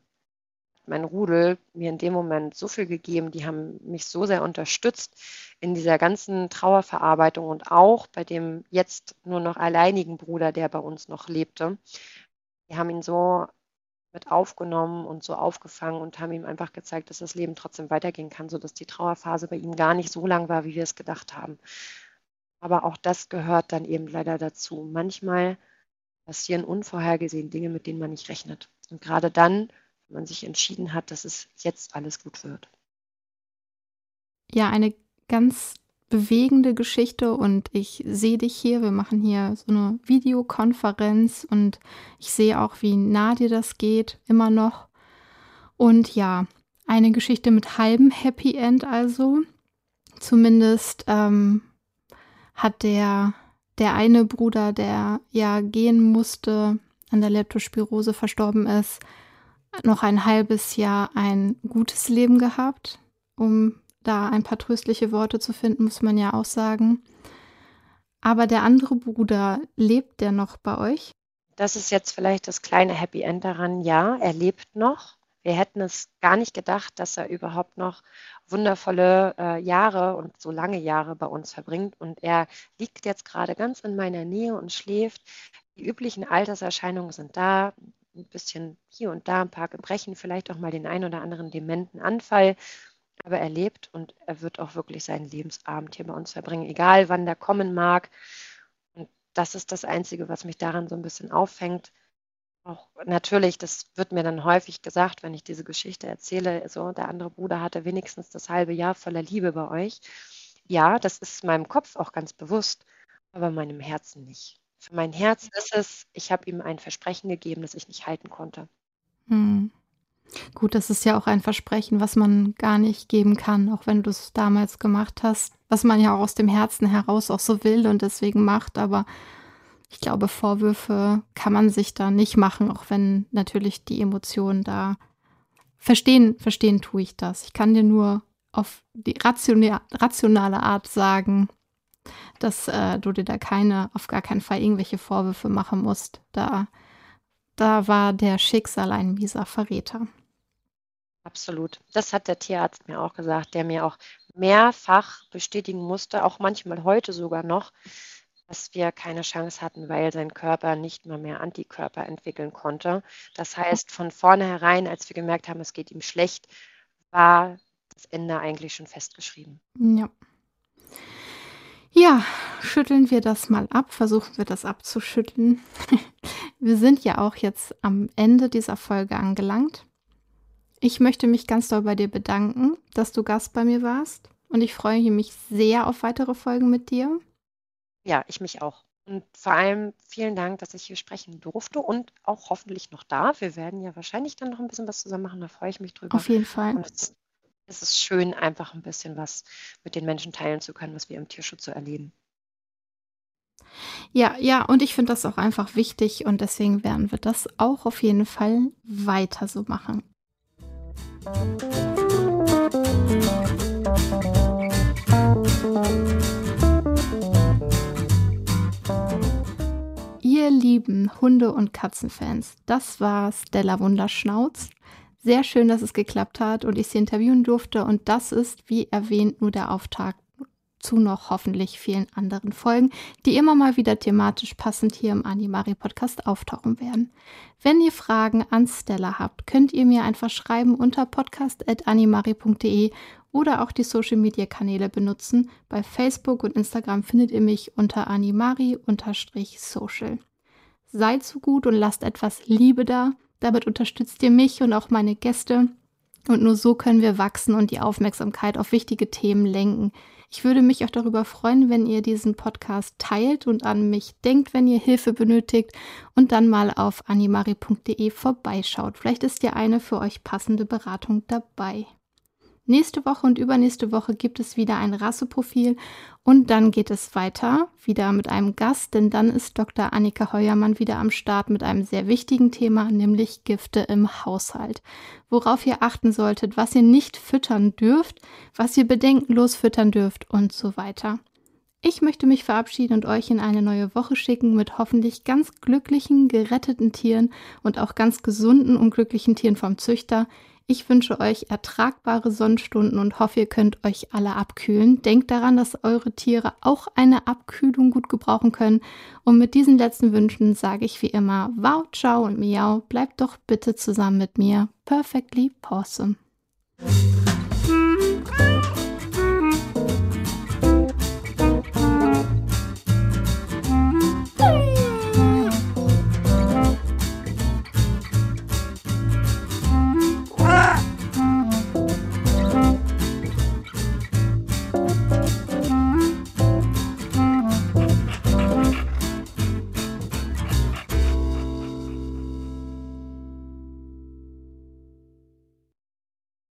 [SPEAKER 2] mein Rudel mir in dem Moment so viel gegeben, die haben mich so sehr unterstützt in dieser ganzen Trauerverarbeitung und auch bei dem jetzt nur noch alleinigen Bruder, der bei uns noch lebte. Die haben ihn so mit aufgenommen und so aufgefangen und haben ihm einfach gezeigt, dass das Leben trotzdem weitergehen kann, sodass die Trauerphase bei ihm gar nicht so lang war, wie wir es gedacht haben. Aber auch das gehört dann eben leider dazu. Manchmal passieren unvorhergesehen Dinge, mit denen man nicht rechnet. Und gerade dann man sich entschieden hat, dass es jetzt alles gut wird.
[SPEAKER 1] Ja, eine ganz bewegende Geschichte und ich sehe dich hier. Wir machen hier so eine Videokonferenz und ich sehe auch, wie nah dir das geht, immer noch. Und ja, eine Geschichte mit halbem Happy End also. Zumindest ähm, hat der, der eine Bruder, der ja gehen musste, an der Leptospirose verstorben ist, noch ein halbes Jahr ein gutes Leben gehabt. Um da ein paar tröstliche Worte zu finden, muss man ja auch sagen. Aber der andere Bruder, lebt der noch bei euch?
[SPEAKER 2] Das ist jetzt vielleicht das kleine Happy End daran. Ja, er lebt noch. Wir hätten es gar nicht gedacht, dass er überhaupt noch wundervolle äh, Jahre und so lange Jahre bei uns verbringt. Und er liegt jetzt gerade ganz in meiner Nähe und schläft. Die üblichen Alterserscheinungen sind da ein bisschen hier und da ein paar Gebrechen, vielleicht auch mal den einen oder anderen dementen Anfall. Aber er lebt und er wird auch wirklich seinen Lebensabend hier bei uns verbringen, egal wann der kommen mag. Und das ist das Einzige, was mich daran so ein bisschen auffängt. Auch natürlich, das wird mir dann häufig gesagt, wenn ich diese Geschichte erzähle, so der andere Bruder hatte wenigstens das halbe Jahr voller Liebe bei euch. Ja, das ist meinem Kopf auch ganz bewusst, aber meinem Herzen nicht. Für mein Herz ist es, ich habe ihm ein Versprechen gegeben, das ich nicht halten konnte.
[SPEAKER 1] Hm. Gut, das ist ja auch ein Versprechen, was man gar nicht geben kann, auch wenn du es damals gemacht hast, was man ja auch aus dem Herzen heraus auch so will und deswegen macht. Aber ich glaube, Vorwürfe kann man sich da nicht machen, auch wenn natürlich die Emotionen da verstehen, verstehen tue ich das. Ich kann dir nur auf die rationale Art sagen, dass äh, du dir da keine, auf gar keinen Fall irgendwelche Vorwürfe machen musst. Da, da war der Schicksal ein mieser Verräter.
[SPEAKER 2] Absolut. Das hat der Tierarzt mir auch gesagt, der mir auch mehrfach bestätigen musste, auch manchmal heute sogar noch, dass wir keine Chance hatten, weil sein Körper nicht mal mehr Antikörper entwickeln konnte. Das heißt, von vornherein, als wir gemerkt haben, es geht ihm schlecht, war das Ende eigentlich schon festgeschrieben.
[SPEAKER 1] Ja. Ja, schütteln wir das mal ab, versuchen wir das abzuschütteln. wir sind ja auch jetzt am Ende dieser Folge angelangt. Ich möchte mich ganz doll bei dir bedanken, dass du Gast bei mir warst und ich freue mich sehr auf weitere Folgen mit dir.
[SPEAKER 2] Ja, ich mich auch. Und vor allem vielen Dank, dass ich hier sprechen durfte und auch hoffentlich noch darf. Wir werden ja wahrscheinlich dann noch ein bisschen was zusammen machen, da freue ich mich drüber.
[SPEAKER 1] Auf jeden Fall.
[SPEAKER 2] Und es es ist schön, einfach ein bisschen was mit den Menschen teilen zu können, was wir im Tierschutz so erleben.
[SPEAKER 1] Ja, ja, und ich finde das auch einfach wichtig und deswegen werden wir das auch auf jeden Fall weiter so machen. Ihr lieben Hunde- und Katzenfans, das war Stella Wunderschnauz. Sehr schön, dass es geklappt hat und ich sie interviewen durfte. Und das ist, wie erwähnt, nur der Auftakt zu noch hoffentlich vielen anderen Folgen, die immer mal wieder thematisch passend hier im Animari Podcast auftauchen werden. Wenn ihr Fragen an Stella habt, könnt ihr mir einfach schreiben unter podcast.animari.de oder auch die Social Media Kanäle benutzen. Bei Facebook und Instagram findet ihr mich unter animari-social. Seid so gut und lasst etwas Liebe da. Damit unterstützt ihr mich und auch meine Gäste. Und nur so können wir wachsen und die Aufmerksamkeit auf wichtige Themen lenken. Ich würde mich auch darüber freuen, wenn ihr diesen Podcast teilt und an mich denkt, wenn ihr Hilfe benötigt und dann mal auf animari.de vorbeischaut. Vielleicht ist ja eine für euch passende Beratung dabei. Nächste Woche und übernächste Woche gibt es wieder ein Rasseprofil und dann geht es weiter, wieder mit einem Gast, denn dann ist Dr. Annika Heuermann wieder am Start mit einem sehr wichtigen Thema, nämlich Gifte im Haushalt. Worauf ihr achten solltet, was ihr nicht füttern dürft, was ihr bedenkenlos füttern dürft und so weiter. Ich möchte mich verabschieden und euch in eine neue Woche schicken mit hoffentlich ganz glücklichen, geretteten Tieren und auch ganz gesunden und glücklichen Tieren vom Züchter. Ich wünsche euch ertragbare Sonnenstunden und hoffe, ihr könnt euch alle abkühlen. Denkt daran, dass eure Tiere auch eine Abkühlung gut gebrauchen können. Und mit diesen letzten Wünschen sage ich wie immer, wow, ciao und miau, bleibt doch bitte zusammen mit mir. Perfectly Awesome.